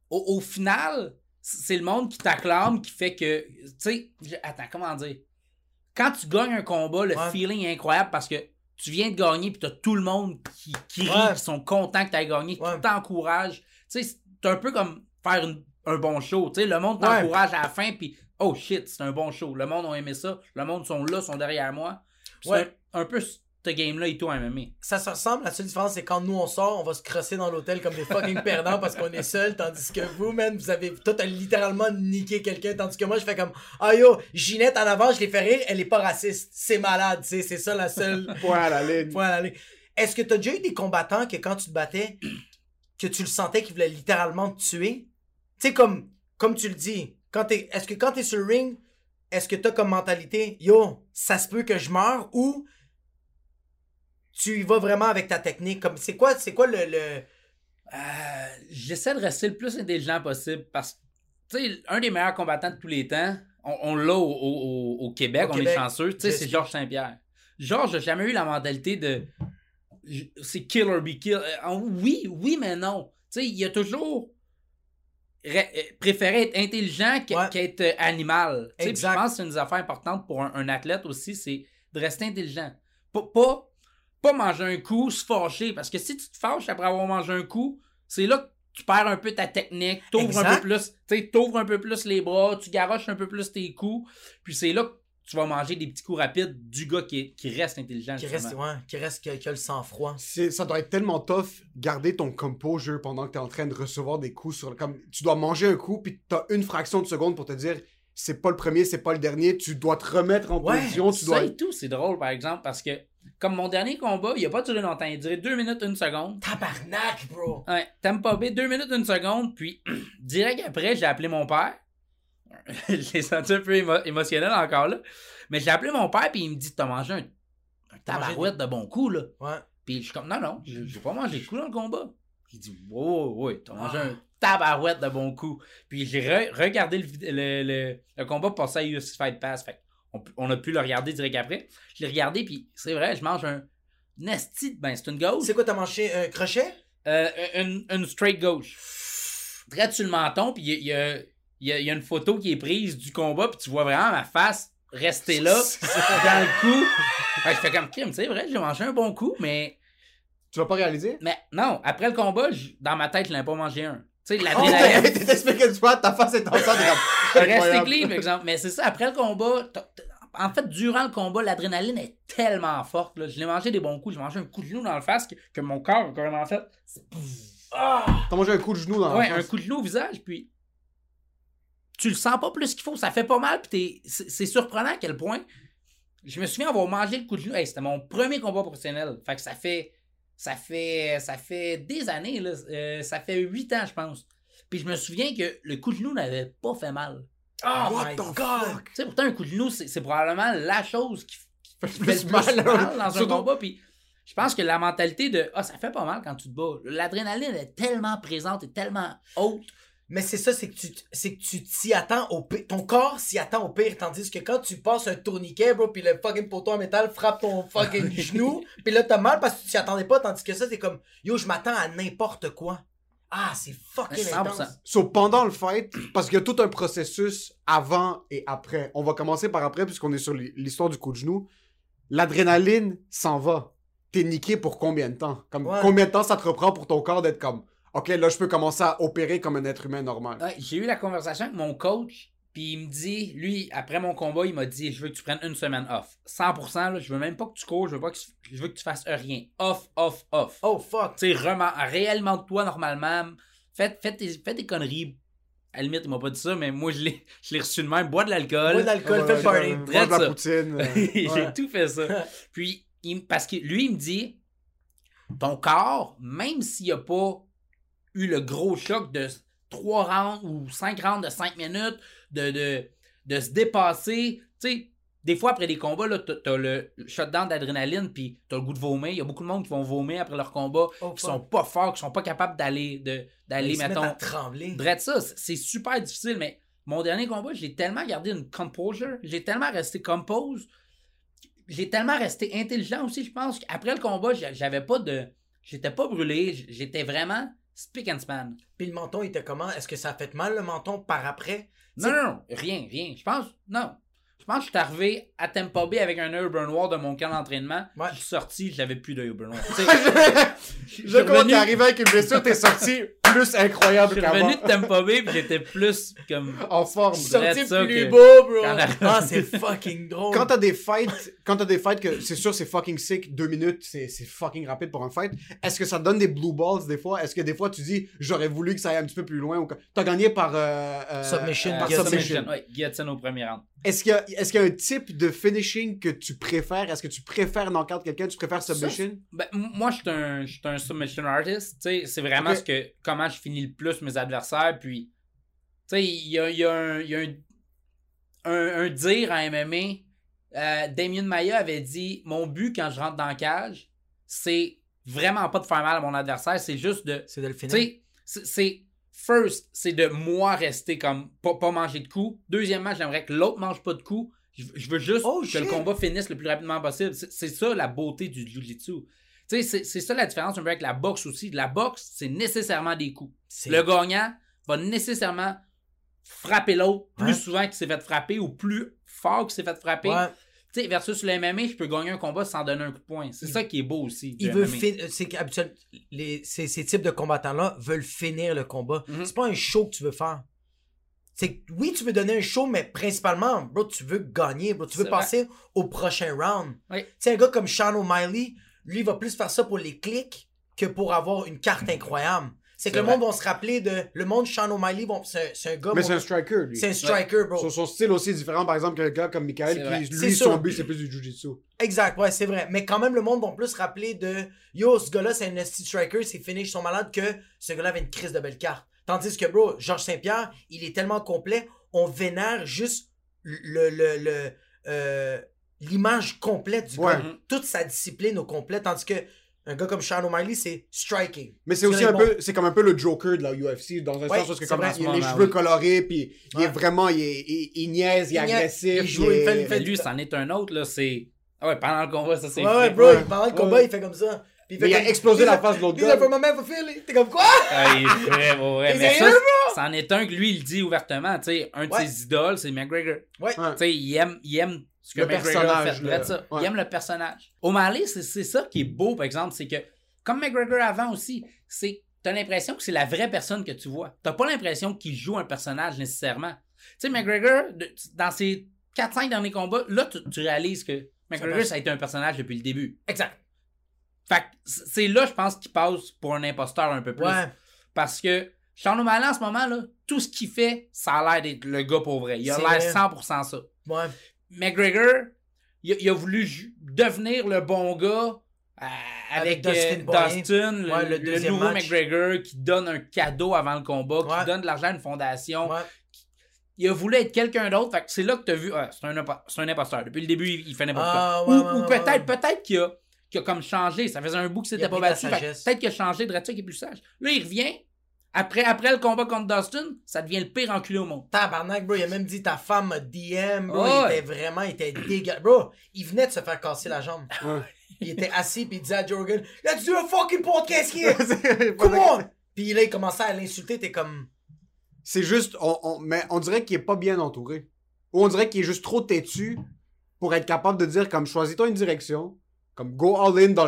au, au final, c'est le monde qui t'acclame qui fait que. Tu sais, attends, comment dire? Quand tu gagnes un combat, le Ouais. feeling est incroyable parce que tu viens de gagner puis t'as tout le monde qui, qui rit, qui sont contents que t'aies gagné, qui Ouais. t'encouragent. Tu sais, c'est un peu comme faire une- un bon show. Tu sais, le monde Ouais. t'encourage à la fin puis oh shit, c'est un bon show. Le monde a aimé ça. Le monde sont là, sont derrière moi. C'est un peu ce game-là et tout à MMA. Ça se ressemble, la seule différence, c'est quand nous on sort, on va se crosser dans l'hôtel comme des fucking perdants parce qu'on est seul, tandis que vous, man, vous avez. Toi, t'as littéralement niqué quelqu'un, tandis que moi, je fais comme Ah yo, Ginette en avant, je l'ai fait rire, elle est pas raciste. C'est malade, tu sais, c'est ça la seule. Point à la ligne. Point à la ligne. Est-ce que t'as déjà eu des combattants que quand tu te battais, que tu le sentais qu'ils voulaient littéralement te tuer? Tu sais, comme, comme tu le dis, quand t'es, est-ce que quand t'es sur le ring, est-ce que t'as comme mentalité, yo, ça se peut que je meure ou tu y vas vraiment avec ta technique? Comme, c'est quoi, c'est quoi le, le- Euh, J'essaie de rester le plus intelligent possible parce que, tu sais, un des meilleurs combattants de tous les temps, on, on l'a au, au- au Québec, Au on Québec, est chanceux, tu sais, c'est. Georges Saint-Pierre. Georges n'a jamais eu la mentalité de. C'est kill or be kill. Euh, oui, oui, mais non. Tu sais, il a toujours euh, préféré être intelligent Ouais. qu'être animal. Tu sais. Je pense que c'est une des affaires importantes pour un, un athlète aussi, c'est de rester intelligent. Pas, pas, pas manger un coup, se fâcher. Parce que si tu te fâches après avoir mangé un coup, c'est là que tu perds un peu ta technique, t'ouvres un peu plus, tu t'ouvres un peu plus les bras, tu garoches un peu plus tes coups, puis c'est là que tu vas manger des petits coups rapides du gars qui, qui reste intelligent. qui justement. reste, ouais, qui reste, qui a, qui a le sang-froid? Ça doit être tellement tough garder ton composure pendant que t'es en train de recevoir des coups sur le. Comme, tu dois manger un coup, puis t'as une fraction de seconde pour te dire c'est pas le premier, c'est pas le dernier, tu dois te remettre en Ouais, position, tu Ça dois. et tout, c'est drôle, par exemple, parce que, comme mon dernier combat, il a pas duré longtemps, il a duré 2 minutes, 1 seconde. Tabarnak, bro! Ouais, Tampa Bay, 2 minutes, 1 seconde, puis direct après, j'ai appelé mon père. je l'ai senti un peu émo- émotionnel encore là. Mais j'ai appelé mon père, puis il me dit T'as mangé un, un tabarouette de bon coup, là. Ouais. Puis je suis comme Non, non, j'ai pas mangé de coup dans le combat. Il dit Ouais, ouais, ouais, t'as mangé Ah. un tabarouette de bon coup. Puis j'ai re- regardé le, le, le, le combat passer à UFC Fight Pass. Fait on, on a pu le regarder direct après. Je l'ai regardé, puis c'est vrai, je mange un nasty. Ben, c'est une gauche. C'est quoi, t'as mangé un crochet? Euh, une, une straight gauche. Direct sur le menton, puis il y a, il y a- il y a- il y a une photo qui est prise du combat, puis tu vois vraiment ma face rester là, dans le cou. Fait que je fais comme crime, c'est vrai, j'ai mangé un bon coup, mais, Tu vas pas réaliser? mais non, après le combat, je- dans ma tête, je n'en ai pas mangé un. Tu sais, Oh, l'adrénaline. t'es t'es expliqué du spot, ta face est en clean, par exemple. Mais c'est ça, après le combat, t'as- t'as- en fait, durant le combat, l'adrénaline est tellement forte. Là. Je l'ai mangé des bons coups. J'ai mangé un coup de genou dans le face que, que mon corps a carrément fait. T'as mangé un coup de genou dans Ouais, face. un coup de genou au visage, puis. tu le sens pas plus qu'il faut. Ça fait pas mal, puis c'est surprenant à quel point. Je me souviens avoir mangé le coup de genou. Hey, c'était mon premier combat professionnel. Fait que ça fait. Ça fait. Ça fait des années, là. Euh, ça fait huit ans, je pense. Puis je me souviens que le coup de genou n'avait pas fait mal. Oh What my the god! fuck? Tu sais, pourtant, un coup de genou, c'est c'est probablement la chose qui, qui fait le plus mal, dans un Surtout- combat. Puis je pense que la mentalité de Ah, ça fait pas mal quand tu te bats. L'adrénaline est tellement présente et tellement haute. Mais c'est ça, c'est que tu c'est que tu t'y attends au pire. Ton corps s'y attend au pire, tandis que quand tu passes un tourniquet, bro, puis le fucking poteau en métal frappe ton fucking genou, puis là t'as mal parce que tu t'y attendais pas, tandis que ça c'est comme yo, je m'attends à n'importe quoi. Ah, c'est fucking 100%. intense. So, pendant le fight, parce qu'il y a tout un processus avant et après. On va commencer par après, puisqu'on est sur l'histoire du coup de genou. L'adrénaline s'en va. T'es niqué pour combien de temps? Comme, Ouais. Combien de temps ça te reprend pour ton corps d'être comme, OK, là, je peux commencer à opérer comme un être humain normal? Ouais, J'ai eu la conversation avec mon coach, puis il me dit, lui, après mon combat, il m'a dit Je veux que tu prennes une semaine off. 100%, là, je veux même pas que tu cours, je veux, pas que tu, je veux que tu fasses rien. Off, off, off. Oh fuck. Tu sais, vraiment, réellement de toi normalement. Fais, fais, tes, fais tes conneries. À la limite, il m'a pas dit ça, mais moi, je l'ai je l'ai reçu de même. Bois de l'alcool. Bois de l'alcool, Ouais, fais party. mange de la ça. poutine. euh. J'ai tout fait ça. Puis, il, me- parce que lui, il me dit ton corps, même s'il n'y a pas eu le gros choc de 3 rounds ou 5 rounds de 5 minutes, de, de, de se dépasser, tu sais. Des fois, après des combats, là, t'as le shutdown d'adrénaline, puis t'as le goût de vomir. Il y a beaucoup de monde qui vont vomir après leur combat, Oh, qui sont pas forts, qui sont pas capables d'aller, d'aller, mettons, trembler. Drette ça, c'est super difficile, mais mon dernier combat, j'ai tellement gardé une composure, j'ai tellement resté compose, j'ai tellement resté intelligent aussi, je pense qu'après le combat, j'a- j'avais pas de. J'étais pas brûlé, j'étais vraiment spick and span. Puis le menton il était comment? Est-ce que ça a fait mal le menton par après? Non, non, non, rien, rien. Je pense, non. Je pense que je suis arrivé à Tampa Bay avec un œil noir de mon camp d'entraînement. Ouais. Je suis sorti, j'avais plus d'œil noir. Tu sais, je Je que t'es arrivé avec une blessure, t'es sorti plus je incroyable suis qu'avant. revenu de Tampa Bay, puis j'étais plus comme. En forme. Je suis sorti plus que- beau, bro. Ah, c'est fucking drôle. Quand t'as des fights, quand t'as des fights que c'est sûr c'est fucking sick, deux minutes, c'est c'est fucking rapide pour un fight. Est-ce que ça te donne des blue balls des fois? Est-ce que des fois tu dis j'aurais voulu que ça aille un petit peu plus loin ou t'as gagné par euh, euh, Submission, Euh, par guillotine. submission. Ouais, guillotine au premier round. Est-ce qu'il y a est-ce qu'il y a un type de finishing que tu préfères? Est-ce que tu préfères knockout quelqu'un? Tu préfères submission Ben, moi, je suis un, je suis un submission artist. tu sais, C'est vraiment ce que, comment je finis le plus mes adversaires. Puis, tu sais, il y a, il y a un, y a un, un, un dire en MMA. Euh, Damien Maya avait dit Mon but quand je rentre dans la cage, c'est vraiment pas de faire mal à mon adversaire, c'est juste de. C'est de le Tu finir. c'est. First, c'est de moi rester comme. Pas, pas manger de coups. Deuxièmement, j'aimerais que l'autre mange pas de coups. Je, je veux juste Oh, que shit. le combat finisse le plus rapidement possible. C'est ça la beauté du jiu-jitsu. C'est ça la différence avec la boxe aussi. La boxe, c'est nécessairement des coups. Le gagnant va nécessairement frapper l'autre plus Ouais. souvent qu'il s'est fait frapper ou plus fort qu'il s'est fait frapper. Ouais. Tu sais, versus le MMA, je peux gagner un combat sans donner un coup de poing. C'est ça qui est beau aussi. Il veut. C'est qu'habituellement, les, ces, ces types de combattants-là veulent finir le combat. Mhm. C'est pas un show que tu veux faire. C'est oui, tu veux donner un show, mais principalement, bro, tu veux gagner, bro. Tu veux passer au prochain round. Oui. Tu sais, un gars comme Sean O'Malley, lui, il va plus faire ça pour les clics que pour avoir une carte incroyable. C'est que le vrai. monde va se rappeler de. Le monde Sean O'Malley, bon, c'est un- c'est un gars. Mais bon, c'est un striker lui. c'est un striker, bro. Son, son style aussi est différent par exemple qu'un gars comme Michael qui lui sûr. son but c'est plus du jiu-jitsu. Exact, ouais, c'est vrai. Mais quand même, le monde va plus se rappeler de Yo, ce gars-là, c'est un striker, ses finishes sont malades que ce gars-là avait une crise de belle carte. Tandis que, bro, Georges Saint-Pierre, il est tellement complet, on vénère juste le, le, le, euh, l'image complète du Ouais. gars. Toute sa discipline au complet. Tandis que un gars comme Sean O'Malley, c'est striking. Mais c'est aussi un bon. peu, c'est comme un peu le Joker de la UFC, dans un Ouais, sens parce que comme vrai, il a les cheveux oui. colorés, puis il est vraiment, il, est- il, il niaise, il est Il agressif. il joue, il fait- il fait- lui, c'en est un autre, là. C'est. Ah ouais, pendant le combat, ça c'est. Ouais, ouais, bro, pendant le combat, Ouais. il fait comme ça. Puis il a explosé la face de l'autre gars. my man for Philly. T'es comme quoi? Ah, il est vrai, Mais ça, c'en est un que lui, il dit ouvertement. Tu sais, un de ses idoles, c'est McGregor. Ouais. Ouais. Tu sais, il aime, il aime ce que Le personnage, fait. ça. Ouais. Il aime le personnage. O'Malley, c'est c'est ça qui est beau, par exemple, c'est que, comme McGregor avant aussi, c'est t'as l'impression que c'est la vraie personne que tu vois. T'as pas l'impression qu'il joue un personnage nécessairement. Tu sais, McGregor, dans ses 4-5 derniers combats, là, tu, tu réalises que McGregor, ça a été un personnage depuis le début. Exact. Fait que c'est là, je pense, qu'il passe pour un imposteur un peu plus. Ouais. Parce que Sean O'Malley, en ce moment, là, tout ce qu'il fait, ça a l'air d'être le gars pour vrai. Il a l'air vrai. 100% ça. Ouais. McGregor, il, a- il a voulu devenir le bon gars euh, avec, Avec Dustin euh. Dustin, le, Ouais, le le deuxième nouveau match. McGregor qui donne un cadeau avant le combat, Ouais. qui donne de l'argent à une fondation. Ouais. Il a voulu être quelqu'un d'autre. C'est là que tu as vu, ah, c'est un, un imposteur. Depuis le début, il, il fait n'importe Ah, quoi. ouais, ou peut-être, peut-être qu'il a, qu'il a comme changé. Ça faisait un bout que c'était pas battu. Peut-être qu'il a changé de ça qui est plus sage. Là, il revient. Après, après le combat contre Dustin, ça devient le pire enculé au monde. Tabarnak, bro. Il a même dit ta femme m'a DM, bro. Ouais. Il était vraiment, il était dégueulasse. Bro, il venait de se faire casser la jambe. Ouais. Il était assis, puis il disait à Jorgen, Let's do a fucking podcast here! Come on! Puis là, il commençait à l'insulter, t'es comme. C'est juste, on, on- mais on dirait qu'il est pas bien entouré. Ou on dirait qu'il est juste trop têtu pour être capable de dire comme choisis-toi une direction, comme go all in dans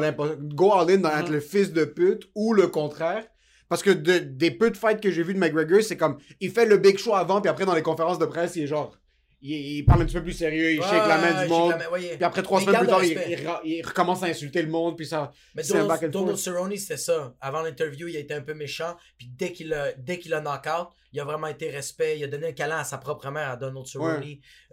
go all in dans être le fils de pute ou le contraire. Parce que de- des peu de fights que j'ai vu de McGregor, c'est comme il fait le big show avant, puis après dans les conférences de presse, il est genre il, il parle un petit peu plus sérieux, il Ouais, shake la main du monde. la main, ouais, Puis après trois semaines plus tard, il, il recommence à insulter le monde, puis ça. Mais Donald, Donald. Cerrone, c'était ça. Avant l'interview, il a été un peu méchant. Puis dès qu'il a, dès qu'il a knock-out, il a vraiment été respect. Il a donné un câlin à sa propre mère, à Donald Cerrone.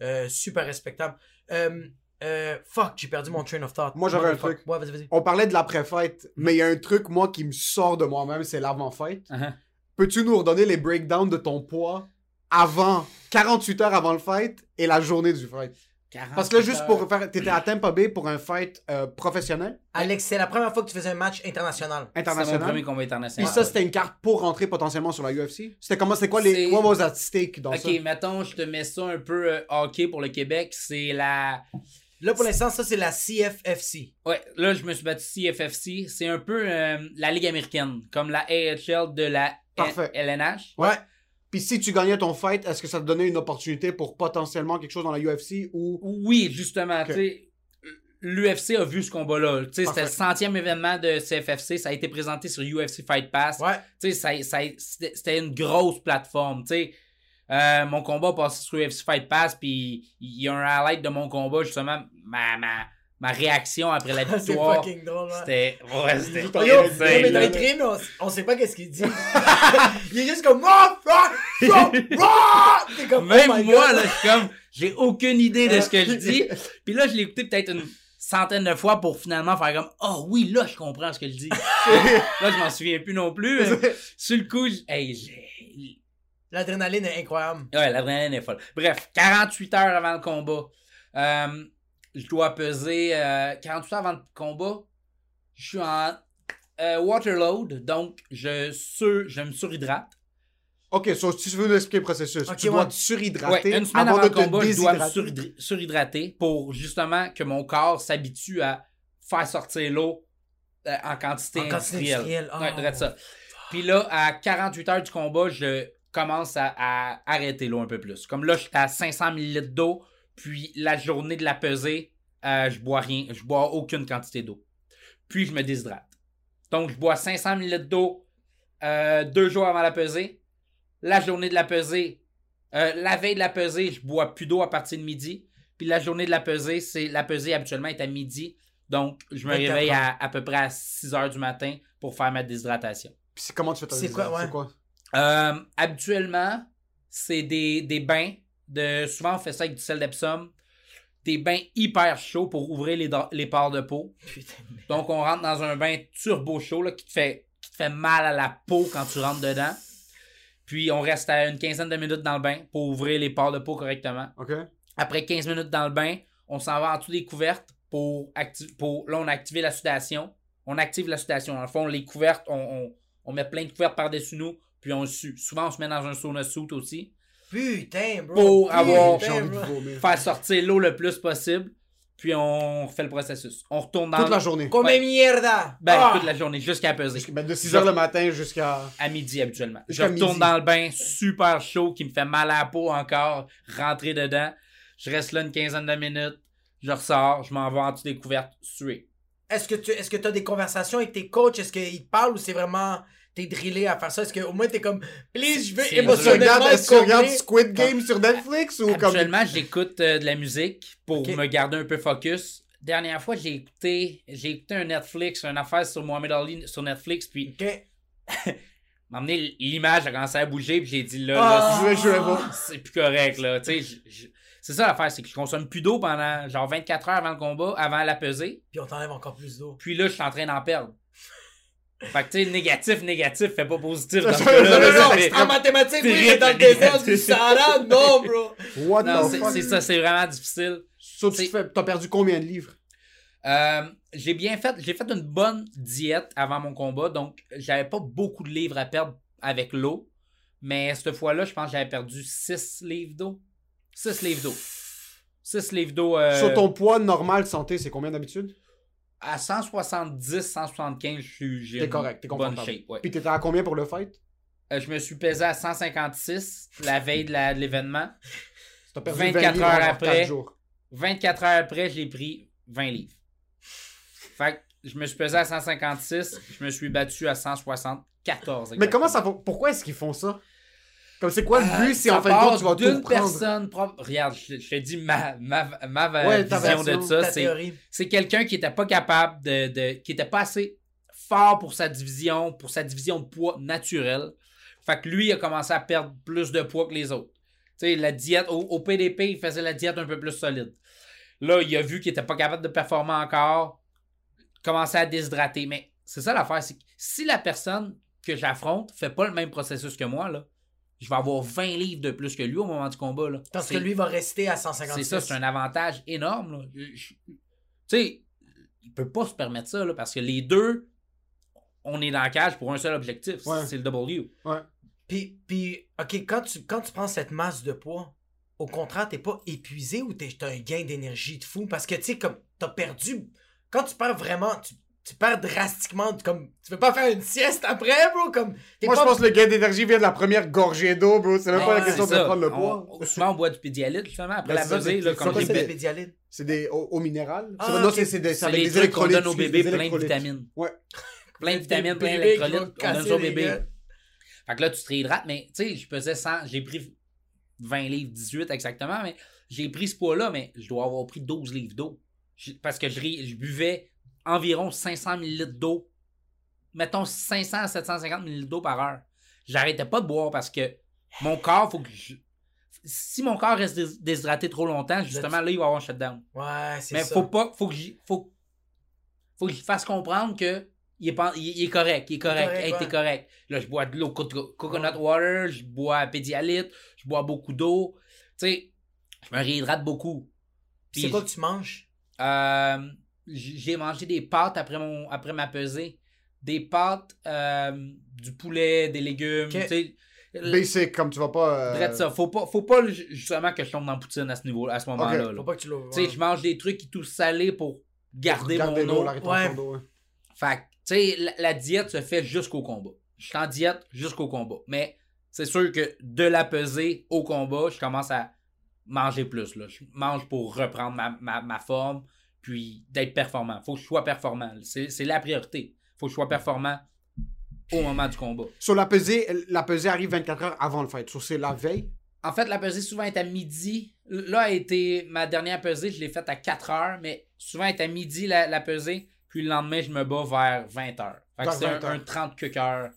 Euh, super respectable. Euh, euh, fuck, j'ai perdu mon train of thought. Moi, j'avais un truc. Ouais, vas-y, vas-y. On parlait de l'après-fight, mais il y a un truc, moi, qui me sort de moi-même, c'est l'avant-fight. Uh-huh. Peux-tu nous redonner les breakdowns de ton poids avant, 48 heures avant le fight et la journée du fight? Parce que là, juste pour faire, t'étais à Tampa Bay pour un fight euh, professionnel, Alex, c'est la première fois que tu faisais un match international. C'est mon international. premier combat international. ça, c'était une carte pour rentrer potentiellement sur la UFC. C'était comment, c'était quoi les, C'est- what was at stake dans ça? Ok, mettons, je te mets ça un peu euh, hockey pour le Québec. C'est la. Là, pour l'instant, ça, c'est la CFFC. Ouais, là, je me suis battu CFFC. C'est un peu euh, la Ligue américaine, comme la AHL de la Parfait. LNH. Ouais. Puis si tu gagnais ton fight, est-ce que ça te donnait une opportunité pour potentiellement quelque chose dans la UFC ou... Oui, justement, tu sais. L'UFC a vu ce combat-là. Tu sais, C'était le centième événement de CFFC. Ça a été présenté sur UFC Fight Pass. Ouais. Tu sais, ça, ça, c'était c'était une grosse plateforme. Tu sais, Euh, mon combat a passé sur UFC Fight Pass, puis il y a un highlight de mon combat, justement, ma, ma, ma réaction après la c'est victoire. fucking drôle, hein. C'était. Ouais, c'était. Yo, insane, yo, mais dans là. les trains, mais on, on sait pas qu'est-ce qu'il dit. il est juste comme comme Même oh my moi, God. là, je suis comme, j'ai aucune idée de ce que je dis. Puis là, je l'ai écouté peut-être une centaine de fois pour finalement faire comme, oh oui, là, je comprends ce que je dis. là, je m'en souviens plus non plus. Sur le coup, hey, j'ai- L'adrénaline est incroyable. Ouais, l'adrénaline est folle. Bref, 48 heures avant le combat. Euh, je dois peser euh, 48 heures avant le combat. Je suis en euh, waterload, donc je, sur, je me surhydrate. Ok, so, si tu veux nous expliquer le processus, Ok, tu dois ouais. te Ouais, surhydrater une semaine avant, le combat, je dois me surhydrater pour justement que mon corps s'habitue à faire sortir l'eau euh, en quantité En quantité industrielle. industrielle, oh. Ouais, ça. Puis là, à 48 heures du combat, je commence à, à arrêter l'eau un peu plus. Comme là, j'étais à 500 ml d'eau, puis la journée de la pesée, euh, je bois rien, je bois aucune quantité d'eau. Puis je me déshydrate. Donc, je bois 500 ml d'eau euh, deux jours avant la pesée. La journée de la pesée, euh, la veille de la pesée, je bois plus d'eau à partir de midi. Puis la journée de la pesée, c'est la pesée habituellement est à midi. Donc, je me 24 réveille à, à peu près à 6 heures du matin pour faire ma déshydratation. Puis c'est comment tu fais ta C'est quoi, déshydratation? ouais. Euh, habituellement, c'est des, des bains. De, souvent, on fait ça avec du sel d'Epsom. Des bains hyper chauds pour ouvrir les, les pores de peau. Putain. de merde. Donc, on rentre dans un bain turbo chaud là, qui, te fait, qui te fait mal à la peau quand tu rentres dedans. Puis, on reste à une quinzaine de minutes dans le bain pour ouvrir les pores de peau correctement. Après 15 minutes dans le bain, on s'en va en dessous des couvertes pour, pour. Là, on a activé la sudation. On active la sudation. Dans le fond, les couvertes, on, on, on met plein de couvertes par-dessus nous, puis on sue. Souvent, on se met dans un sauna suit aussi. Putain, bro. Pour Putain, avoir- J'ai envie de bro. vomir. Faire sortir l'eau le plus possible, puis on fait le processus. On retourne dans Toute la le- journée. Ouais. mierda. Ben, Ah! toute la journée, jusqu'à peser. Ben, de 6h le matin jusqu'à... À midi habituellement. Je retourne midi. dans le bain, super chaud, qui me fait mal à la peau encore, rentrer dedans. Je reste là une quinzaine de minutes, je ressors, je m'en vais en dessous des couvertes, suer. Est-ce que tu est-ce que as des conversations avec tes coachs? Est-ce qu'ils te parlent ou c'est vraiment t'es drillé à faire ça? Est-ce qu'au moins t'es comme please, je veux émotionnellement regardes- est-ce être que tu regardes comblé? Squid Game sur Netflix ou comme... Actuellement, j'écoute euh, de la musique pour me garder un peu focus. Dernière fois, j'ai écouté, j'ai écouté un Netflix, une affaire sur Mohamed Ali sur Netflix, puis Ok. m'a amené l'image a commencé à bouger, puis j'ai dit là, Ah! là, pas. c'est plus correct, là. Tu sais, c'est ça l'affaire, c'est que je consomme plus d'eau pendant genre 24 heures avant le combat, avant la pesée. Puis on t'enlève encore plus d'eau. Puis là, je suis en train d'en perdre. Fait que, tu sais, négatif, négatif, fait pas positif. dans Ça, ce ça, là, En mathématiques, oui, mais dans le désert du Sahara, non, bro. What Non, the c'est fuck? c'est ça, c'est vraiment difficile. So, tu fais- t'as perdu combien de livres? Euh, j'ai bien fait, j'ai fait une bonne diète avant mon combat, donc j'avais pas beaucoup de livres à perdre avec l'eau. Mais cette fois-là, je pense que j'avais perdu 6 livres d'eau. 6 livres d'eau. 6 livres d'eau. euh, Sur ton poids normal santé, c'est combien d'habitude? À 170, 175, je suis j'ai T'es correct, t'es bonne shape. ouais. Puis t'étais à combien pour le fight? Euh, je me suis pesé à 156 la veille de l'événement. T'as perdu 24 20 livres heures après. quatre jours. 24 heures après, j'ai pris 20 livres. Fait que je me suis pesé à 156, je me suis battu à 174. Mais comment ça? Pourquoi est-ce qu'ils font ça? Comme c'est quoi le Euh, but si en fin de compte tu vas tout personne propre. Regarde, je, je te dis ma, ma, ma Ouais, vision de ça. C'est, c'est quelqu'un qui était pas capable de, de- qui était pas assez fort pour sa division, pour sa division de poids naturelle. Fait que lui, il a commencé à perdre plus de poids que les autres. Tu sais, la diète, au, au PDP, il faisait la diète un peu plus solide. Là, il a vu qu'il était pas capable de performer encore, commençait à déshydrater. Mais c'est ça l'affaire, c'est que si la personne que j'affronte fait pas le même processus que moi, là, je vais avoir 20 livres de plus que lui au moment du combat. Là. Parce que lui va rester à 156. c'est ça, c'est un avantage énorme. là. Je- je- Tu sais, il peut pas se permettre ça, là, parce que les deux, on est dans la cage pour un seul objectif, Ouais. c'est le W. Ouais. Puis, puis, OK, quand tu, quand tu prends cette masse de poids, au contraire, t'es pas épuisé ou t'es- t'as un gain d'énergie de fou? Parce que, tu sais, comme, t'as perdu... Quand tu perds vraiment, tu, tu perds drastiquement, comme... Tu veux pas faire une sieste après, bro? Comme, Moi, pas... je pense que le gain d'énergie vient de la première gorgée d'eau, bro. C'est même pas la question C'est de prendre le On- poids. on- souvent, on boit du pédialyte, justement, après Ben, la c'est ça, pesée, c'est- là, c'est comme quoi, fait- pédialyte? C'est des au, au minéral. Ah, C'est- non, c'est c'est des, c'est C'est avec les des trucs qu'on électrolytes. donne aux bébés, plein de vitamines. Ouais. Plein de vitamines, plein d'électrolytes, on donne aux bébés. Fait que là, tu te réhydrates, mais tu sais, je pesais 100, j'ai pris 20 livres, 18 exactement, mais j'ai pris ce poids-là, mais je dois avoir pris 12 livres d'eau. Parce que je buvais environ 500 ml d'eau. Mettons 500 à 750 ml d'eau par heure. J'arrêtais pas de boire parce que mon corps, faut que je- Si mon corps reste dés- déshydraté trop longtemps, justement, là, il va avoir un shutdown. Ouais, c'est Mais ça. faut pas, faut que j'y, faut, faut que je fasse comprendre que il est, pas- il, il est correct, il est correct, correct, hey, t'es ouais. correct. Là, je bois de l'eau co- coconut water, je bois pédialyte, je bois beaucoup d'eau. Tu sais, je me réhydrate beaucoup. C'est quoi que tu manges? euh, j'ai mangé des pâtes après mon après ma pesée. Des pâtes, euh, du poulet, des légumes. Ok. Tu sais, Basic, comme tu vas pas. euh, ça. Faut pas, faut pas justement que je tombe dans la poutine à ce niveau, à ce moment-là. là. Faut pas que tu l'ouvres. Tu sais, je mange des trucs qui tout salés pour garder Garder mon l'eau, eau. la Ouais. Fait tu sais, la, la diète se fait jusqu'au combat. Je suis en diète jusqu'au combat. Mais c'est sûr que de la pesée au combat, je commence à manger plus. Là. Je mange pour reprendre ma, ma, ma forme, puis d'être performant. Faut que je sois performant. C'est la priorité. Faut que je sois performant au moment du combat. Sur la pesée, la pesée arrive 24 heures avant le fight. Sur c'est la veille? En fait, la pesée souvent est à midi. Là a été ma dernière pesée, je l'ai faite à 4 heures, mais souvent est à midi la, la pesée, puis le lendemain, je me bats vers 20 heures. Fait que c'est 20 un, un 30 que heures.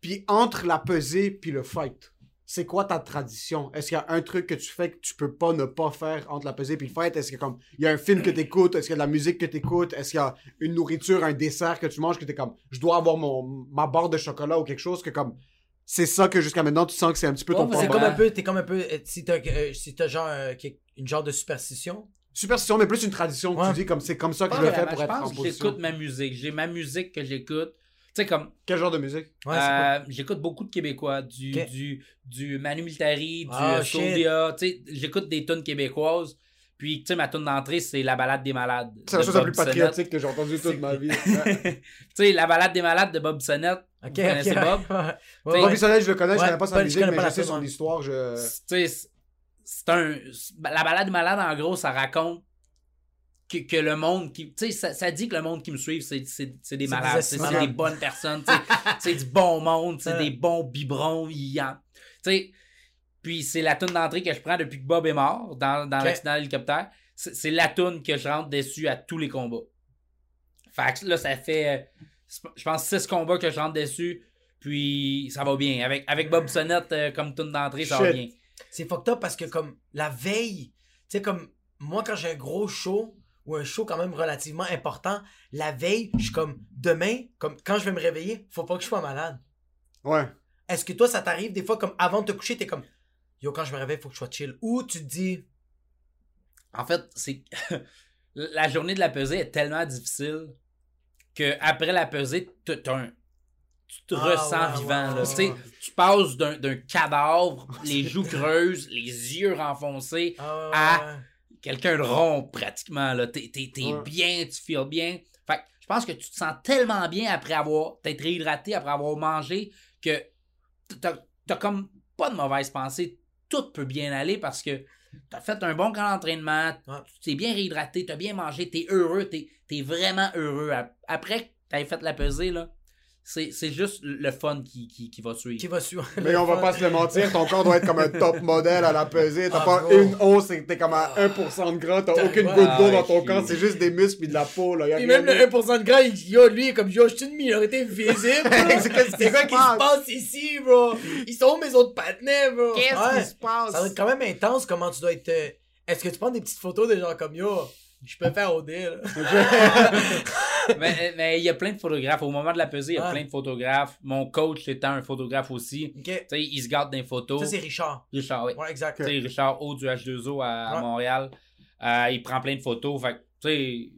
Puis entre la pesée puis le fight, c'est quoi ta tradition? Est-ce qu'il y a un truc que tu fais que tu peux pas ne pas faire entre la pesée puis le fight? Est-ce qu'il y a comme il y a un film que tu écoutes? Est-ce qu'il y a de la musique que tu écoutes? Est-ce qu'il y a une nourriture, un dessert que tu manges que tu es comme je dois avoir mon ma barre de chocolat ou quelque chose que comme c'est ça que jusqu'à maintenant tu sens que c'est un petit peu ton Ouais, C'est comme un peu, t'es comme un peu, euh, si t'as, euh, si t'as genre, euh, une genre de superstition? Superstition, mais plus une tradition que Ouais. tu dis comme c'est comme ça que Pas je le fais pour être je en que position. j'écoute ma musique. J'ai ma musique que j'écoute. Tu sais, comme, Quel genre de musique? Ouais, euh, j'écoute beaucoup de Québécois, du, du, du Manu Militari, du sais, j'écoute des tunes québécoises. Puis, tu sais, ma tune d'entrée, c'est La balade des malades. C'est la chose la Bob plus patriotique que j'ai entendue toute ma vie. Tu sais, La balade des malades de Bob Sonnette. Ok, Vous connaissez Bob? ouais. Bobby Soleil, je le connais, je connais pas sa musique, mais pas je sais son ouais. histoire. Je... Tu sais, c'est- un. La balade des malades, en gros, ça raconte que, que le monde qui. Tu sais, ça, ça dit que le monde qui me suit, c'est c'est- c'est des malades. des C'est des bonnes personnes. C'est du bon monde. C'est Ouais. des bons biberons. Tu sais. Puis c'est la toune d'entrée que je prends depuis que Bob est mort dans, dans l'accident d'hélicoptère. C'est c'est la toune que je rentre dessus à tous les combats. Fait que là, ça fait, euh, je pense, six combats que je rentre dessus. Puis ça va bien. Avec, avec Bob Sonnette euh, comme tune d'entrée, ça va bien. C'est fucked up parce que comme la veille, tu sais comme moi quand j'ai un gros show ou un show quand même relativement important, la veille, je suis comme demain, comme quand je vais me réveiller, faut pas que je sois malade. Ouais. Est-ce que toi ça t'arrive des fois comme avant de te coucher, t'es comme yo quand je me réveille, faut que je sois chill ou tu te dis En fait, c'est. la journée de la pesée est tellement difficile que après la pesée, t'as- un- tu te Ah, ressens ouais, vivant. ouais, là. ouais, Tu sais, ouais. Tu passes d'un d'un cadavre, les joues creuses, les yeux renfoncés, ah, Ah. Quelqu'un de rond pratiquement. là. T'es t'es- t'es Ouais. bien, tu feels bien. Fait que je pense que tu te sens tellement bien après avoir t'être réhydraté, après avoir mangé, que t'as t'as comme pas de mauvaise pensée. Tout peut bien aller parce que t'as fait un bon camp d'entraînement, tu t'es bien réhydraté, t'as bien mangé, t'es heureux, t'es es vraiment heureux. Ap- Après que t'aies fait la pesée, là, c'est c'est juste le fun qui, qui, qui va suivre. qui va suivre. Mais on va pas se le mentir, ton corps doit être comme un top modèle à la pesée. T'as Ah, pas une once et t'es comme à 1% de gras, t'as T'as- aucune goutte d'eau Ah, dans ton corps, c'est juste des muscles puis de la peau. Là. Y a Puis rien même le d'autre. 1% de gras, il dit yo, lui, il est comme yo, je suis une minorité visible. C'est quoi se qui passe? se passe? ici, bro? Ils sont où mes autres partenaires, bro? Qu'est-ce Ouais. qui se passe? Ça va être quand même intense comment tu dois être. euh, Est-ce que tu prends des petites photos de gens comme yo? Je peux faire OD, là. mais mais il y a plein de photographes. Au moment de la pesée, il y a Ouais. plein de photographes. Mon coach étant un photographe aussi. Ok. Tu sais, il se garde des photos. Ça, c'est Richard. Richard, oui. Ouais, exact. Tu sais, Richard O du H2O à. Montréal. Euh, il prend plein de photos. Fait que, tu sais,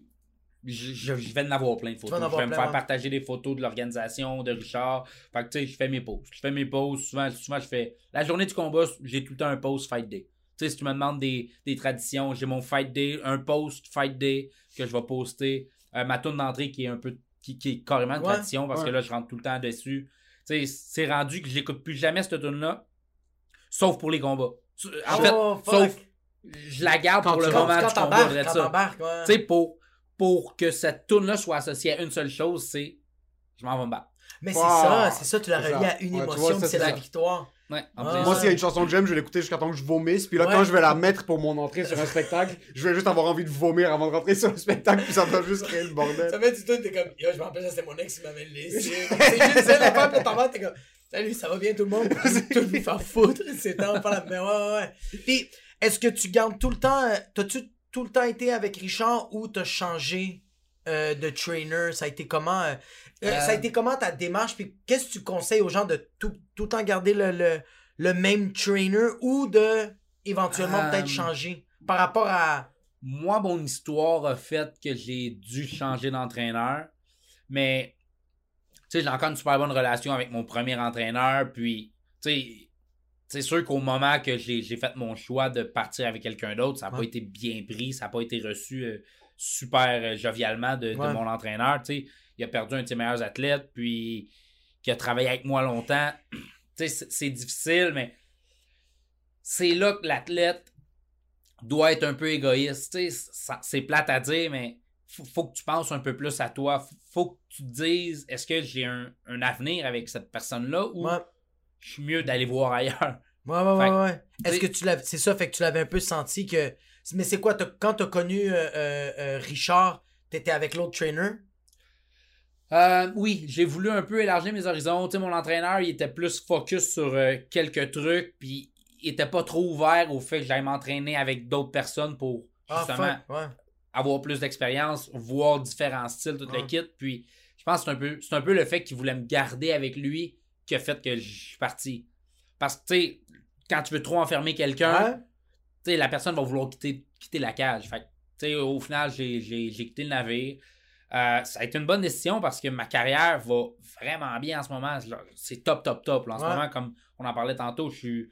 je, je- je vais en avoir plein de photos. Je vais me faire ouais. partager des photos de l'organisation, de Richard. Fait que, tu sais, je fais mes posts. Je fais mes posts. Souvent, souvent, je fais. La journée du combat, j'ai tout le temps un post Fight Day. Tu sais, si tu me demandes des, des traditions, j'ai mon Fight Day, un post Fight Day que je vais poster. Euh, ma tourne d'entrée qui est un peu. qui, qui est carrément une Ouais, tradition parce ouais. que là, je rentre tout le temps dessus. Tu sais, c'est rendu que je l'écoute plus jamais cette tune là sauf pour les combats. En fait, Oh, fuck. sauf je la garde Quand pour le Quand, moment du combat, je ça. Tu sais, pour, pour que cette tune là soit associée à une seule chose, c'est je m'en vais me battre. Mais c'est ça, c'est ça, tu relié ça. à une émotion, c'est la victoire. Ouais, Ah. Moi, s'il y a une chanson que j'aime, je vais l'écouter jusqu'à temps que je vomisse. Puis là, Ouais. quand je vais la mettre pour mon entrée sur un spectacle, je vais juste avoir envie de vomir avant de rentrer sur le spectacle. Puis ça va juste créer le Ça bordel. fait du tout, t'es comme, yo, je me rappelle, ça c'était mon ex qui m'avait laissé. c'est juste ça, la vas, t'es comme, salut, ça va bien tout le monde? tout nous faire foutre, c'est temps, pas la mais ouais, ouais, ouais. Puis, est-ce que tu gardes tout le temps, euh, t'as-tu tout le temps été avec Richard ou t'as changé? Euh, de trainer? Ça a été comment? euh, euh, Ça a été comment ta démarche? Puis, qu'est-ce que tu conseilles aux gens de tout, tout le temps garder le, le, le même trainer ou de éventuellement peut-être changer par rapport à. Moi, mon histoire a fait que j'ai dû changer d'entraîneur. Mais, tu sais, j'ai encore une super bonne relation avec mon premier entraîneur. Puis, tu sais, c'est sûr qu'au moment que j'ai fait mon choix de partir avec quelqu'un d'autre, ça n'a pas été bien pris, ça n'a pas été reçu euh, super euh, jovialement de, mon entraîneur. Tu sais, il a perdu un de ses meilleurs athlètes, puis qui a travaillé avec moi longtemps. tu sais, c'est- difficile, mais c'est là que l'athlète doit être un peu égoïste. Tu sais, ça- c'est plate à dire, mais faut, faut que tu penses un peu plus à toi. Faut, faut que tu te dises, est-ce que j'ai un, un avenir avec cette personne-là ou Ouais. je suis mieux d'aller voir ailleurs? Ouais, ouais, ouais, Fait que, ouais. Est-ce que t'sais- tu l'avais. C'est ça, fait que tu l'avais un peu senti que. Mais c'est quoi, quand t'as connu euh, euh, euh, Richard, t'étais avec l'autre trainer? Euh, oui, j'ai voulu un peu élargir mes horizons. Tu sais, mon entraîneur, il était plus focus sur euh, quelques trucs, puis il était pas trop ouvert au fait que j'aille m'entraîner avec d'autres personnes pour Ah, justement ouais. avoir plus d'expérience, voir différents styles, tout Ouais. le kit. Puis je pense que c'est un peu, c'est un peu le fait qu'il voulait me garder avec lui qui a fait que je suis parti. Parce que, tu sais, quand tu veux trop enfermer quelqu'un, Ouais? Sais, la personne va vouloir quitter, quitter la cage. Fait que, au final, j'ai, j'ai- j'ai quitté le navire. Euh, ça a été une bonne décision parce que ma carrière va vraiment bien en ce moment. C'est top, top, top. là. En ce moment, comme on en parlait tantôt, je suis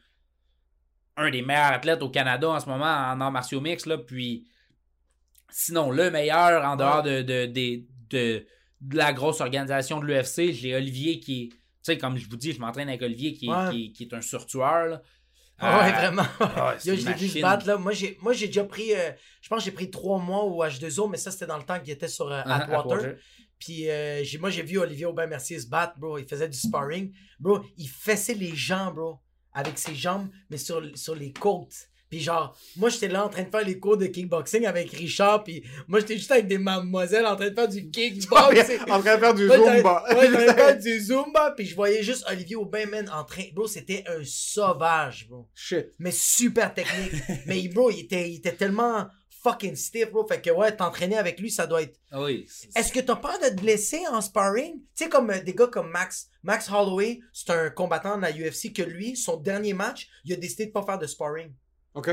un des meilleurs athlètes au Canada en ce moment en arts martiaux mix. Là, puis sinon, le meilleur en dehors de, de, de, de- de la grosse organisation de l'UFC, j'ai Olivier qui est. Tu sais, comme je vous dis, je m'entraîne avec Olivier qui est, Ouais. qui est- qui est un surtueur. là. Ah ouais, Euh, vraiment. ah, Yo, je l'ai vu se battre, là. Moi, j'ai, moi, j'ai déjà pris. euh, je pense que j'ai pris trois mois au H2O, mais ça, c'était dans le temps qu'il était sur euh, Atwater. Puis euh, j'ai, moi, j'ai vu Olivier Aubin-Mercier se battre, bro. Il faisait du sparring. Bro, il fessait les gens, bro, avec ses jambes, mais sur, sur les côtes. Puis genre, moi j'étais là en train de faire les cours de kickboxing avec Richard, puis moi j'étais juste avec des mademoiselles en train de faire du kickboxing. en train de faire du Zumba. Ouais, en train de faire du Zumba, puis je voyais juste Olivier Aubin, man, en train. Bro, c'était un sauvage, bro. Shit. Mais super technique. mais bro, il était, il était tellement fucking stiff, bro. Fait que ouais, t'entraîner avec lui, ça doit être. Ah Oui. Est-ce que t'as peur de te blesser en sparring? Tu sais, comme euh, des gars comme Max. Max Holloway, c'est un combattant de la UFC que lui, son dernier match, il a décidé de pas faire de sparring.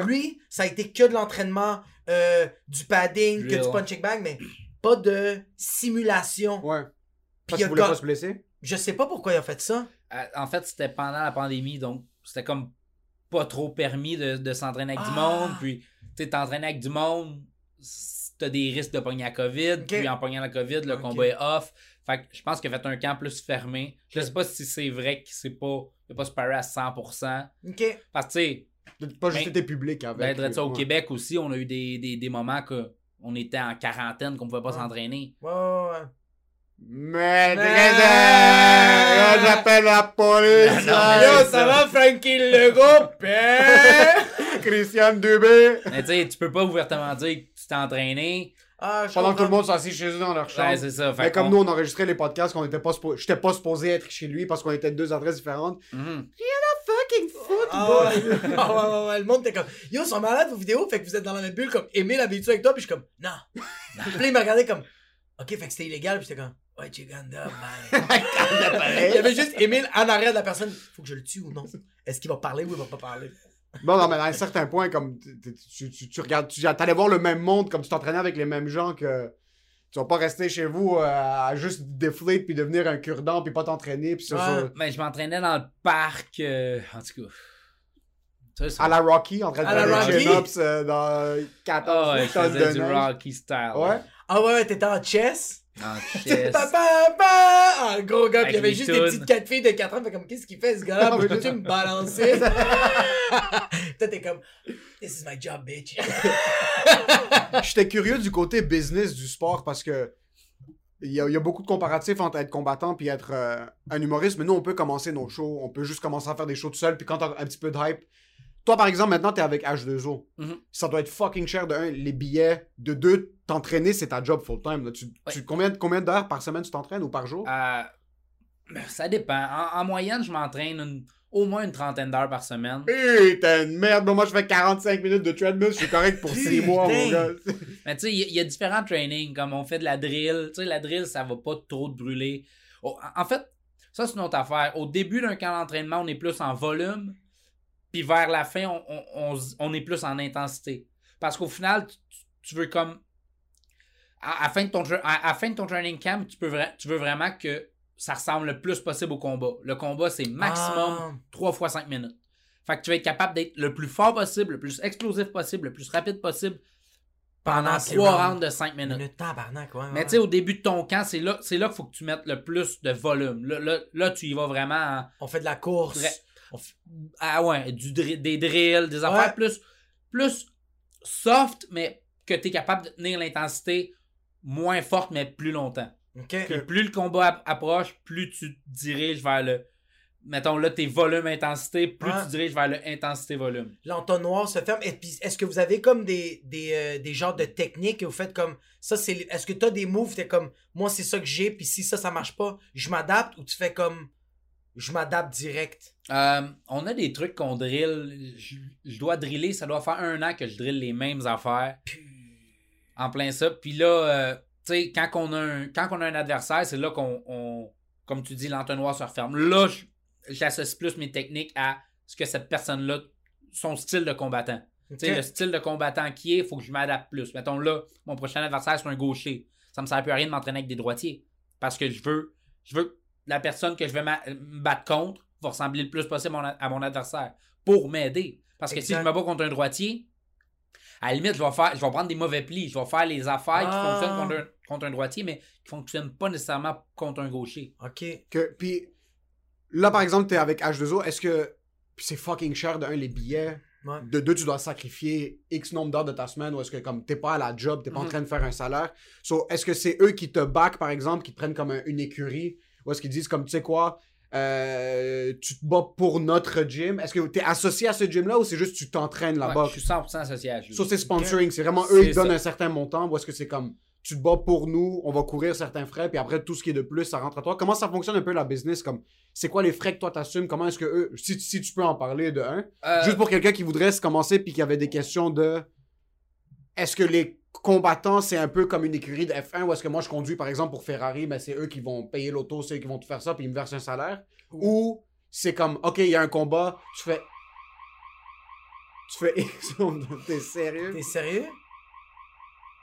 Lui, ça a été que de l'entraînement, euh, du padding, que du punching bag, mais pas de simulation. Ouais. Puis Parce il voulait pas se blesser? Je sais pas pourquoi il a fait ça. Euh, En fait, c'était pendant la pandémie, donc c'était comme pas trop permis de, de s'entraîner avec du Ah. monde. Puis, tu sais, t'entraîner avec du monde, t'as des risques de pogner la COVID. Puis, en pognant la COVID, le combat est off. Fait que je pense qu'il a fait un camp plus fermé. Je sais pas si c'est vrai qu'il s'est pas, il a pas sparé à 100%. Ok. Parce que, tu sais, Pas juste Ben, été public avec. ben, ça, au Ouais. Québec aussi, on a eu des, des, des moments que on était en quarantaine, qu'on pouvait pas s'entraîner. Ouais, ouais, ouais. Mais Mais- j'appelle la police. Non, Yo, ça ça. va, Frankie Legault? Ben? Christian Dubé. Mais tu sais, tu peux pas ouvertement dire que tu t'es entraîné. Ah, Pendant que tout le monde s'assit chez eux dans leur chambre. Ouais, c'est ça. Mais comme qu'on- nous, on enregistrait les podcasts qu'on était pas suppo- j'étais pas supposé être chez lui parce qu'on était de deux adresses différentes. Mhm. Fucking football. Ah ouais. Ouais, ouais, ouais, le monde était comme Yo, sont malades vos vidéos, fait que vous êtes dans la même bulle comme Emile habitué avec toi, puis je suis comme Non. Puis là, il me regardait comme Ok, fait que c'était illégal, puis j'étais comme Ouais, Chiganda, man. il y avait juste Emile en arrière de la personne. Faut que je le tue ou non Est-ce qu'il va parler ou il va pas parler? Bon, non, mais à un certain point, comme tu, tu regardes, tu allais voir le même monde, comme tu t'entraînais avec les mêmes gens que tu vas pas rester chez vous euh, à juste défler puis devenir un cure-dent puis pas t'entraîner puis ça, Ouais. ça- Ben, je m'entraînais dans le parc. euh, en tout cas. Ça, ça- à la Rocky en train de À la faire des chin-ups euh, dans 14 Ah ouais, je faisais du neige. Rocky style. Ouais. Ah ouais, ouais, t'étais en chess? T'étais chest. papa, un gros gars, puis il y avait les juste des petites quatre filles de 4 ans, fait comme qu'est-ce qu'il fait ce gars-là? Peux-tu me balancer? Toi, t'es comme This is my job, bitch. J'étais curieux du côté business du sport parce que il y, a, il y a beaucoup de comparatifs entre être combattant puis être euh, un humoriste, mais nous, on peut commencer nos shows, on peut juste commencer à faire des shows tout seul, puis quand t'as un petit peu de hype. Toi, par exemple, maintenant, t'es avec H2O. Mhm. Ça doit être fucking cher de un, les billets, de deux, t'entraîner, c'est ta job full-time. Tu, tu- combien, combien d'heures par semaine tu t'entraînes ou par jour? Euh, ben, ça dépend. En, en moyenne, je m'entraîne une- au moins une trentaine d'heures par semaine. Putain de merde, moi je fais 45 minutes de treadmill, je suis correct pour 6 mois, mon gars. Mais tu sais, il y, a- il y a différents trainings, comme on fait de la drill. Tu sais, la drill, ça va pas trop te brûler. Oh, en en fait, ça, c'est une autre affaire. Au début d'un camp d'entraînement, on est plus en volume. Puis vers la fin, on, on- on est plus en intensité. Parce qu'au final, tu, veux comme. À, à la fin de ton, à, fin de ton training camp, tu, peux tu veux vraiment que ça ressemble le plus possible au combat. Le combat, c'est maximum Ah. 3 fois 5 minutes. Fait que tu vas être capable d'être le plus fort possible, le plus explosif possible, le plus rapide possible pendant ces 3 rounds. de 5 minutes. Minute tabarnak, ouais. Mais tu sais, au début de ton camp, c'est là, c'est là qu'il faut que tu mettes le plus de volume. Là, là, là, tu y vas vraiment en- On fait de la course. Ah ouais, du des drills, des affaires Ouais. plus, plus soft, mais que tu es capable de tenir l'intensité moins forte, mais plus longtemps. Puis plus le combat app- approche, plus tu te diriges vers le. Mettons là, tes volumes intensité, plus Ouais. tu diriges vers le intensité-volume. L'entonnoir se ferme. Et puis, est-ce que vous avez comme des, des, euh, des genres de techniques et vous faites comme ça, c'est. Est-ce que tu as des moves, t'es comme moi, c'est ça que j'ai, puis si ça, ça marche pas, je m'adapte ou tu fais comme je m'adapte direct? Euh, on a des trucs qu'on drill. Je, je dois driller, ça doit faire un an que je drille les mêmes affaires. En plein ça. Puis là, euh, tu sais, quand, on a un- quand on a un adversaire, c'est là qu'on, on- comme tu dis, l'entonnoir se referme. Là, j'associe plus mes techniques à ce que cette personne-là, son style de combattant. Tu sais, Ok. le style de combattant qui est, il faut que je m'adapte plus. Mettons là, mon prochain adversaire, c'est un gaucher. Ça me sert plus à rien de m'entraîner avec des droitiers. Parce que je veux, je veux la personne que je vais me battre contre va ressembler le plus possible à mon, a- à mon adversaire. Pour m'aider. Parce que si je me bats contre un droitier, à la limite, je vais, faire, je vais prendre des mauvais plis. Je vais faire les affaires qui Ah. fonctionnent contre un, contre un droitier, mais qui fonctionnent pas nécessairement contre un gaucher. Ok. Que, puis là, par exemple, t'es avec H2O, est-ce que. Puis c'est fucking cher de un, les billets. Ouais. De deux, tu dois sacrifier X nombre d'heures de ta semaine ou est-ce que comme t'es pas à la job, t'es pas en Mhm. train de faire un salaire. So, est-ce que c'est eux qui te back, par exemple, qui te prennent comme un- une écurie ou est-ce qu'ils disent comme tu sais quoi, euh, tu te bats pour notre gym? Est-ce que tu es associé à ce gym-là ou c'est juste tu t'entraînes là-bas? Ouais, je suis 100% associé à lui. Ça, c'est sponsoring. C'est vraiment eux, ils donnent ça. un certain montant ou est-ce que c'est comme tu te bats pour nous, on va courir certains frais, puis après tout ce qui est de plus, ça rentre à toi? Comment ça fonctionne un peu la business? Comme c'est quoi les frais que toi t'assumes? Comment est-ce que eux, si, si tu peux en parler de un, Euh, juste pour quelqu'un qui voudrait se commencer puis qui avait des questions de est-ce que les combattants c'est un peu comme une écurie de F1 ou est-ce que moi je conduis par exemple pour Ferrari, ben c'est eux qui vont payer l'auto, c'est eux qui vont tout faire ça puis ils me versent un salaire ou c'est comme OK, il y a un combat, tu fais tu fais t'es sérieux? T'es sérieux?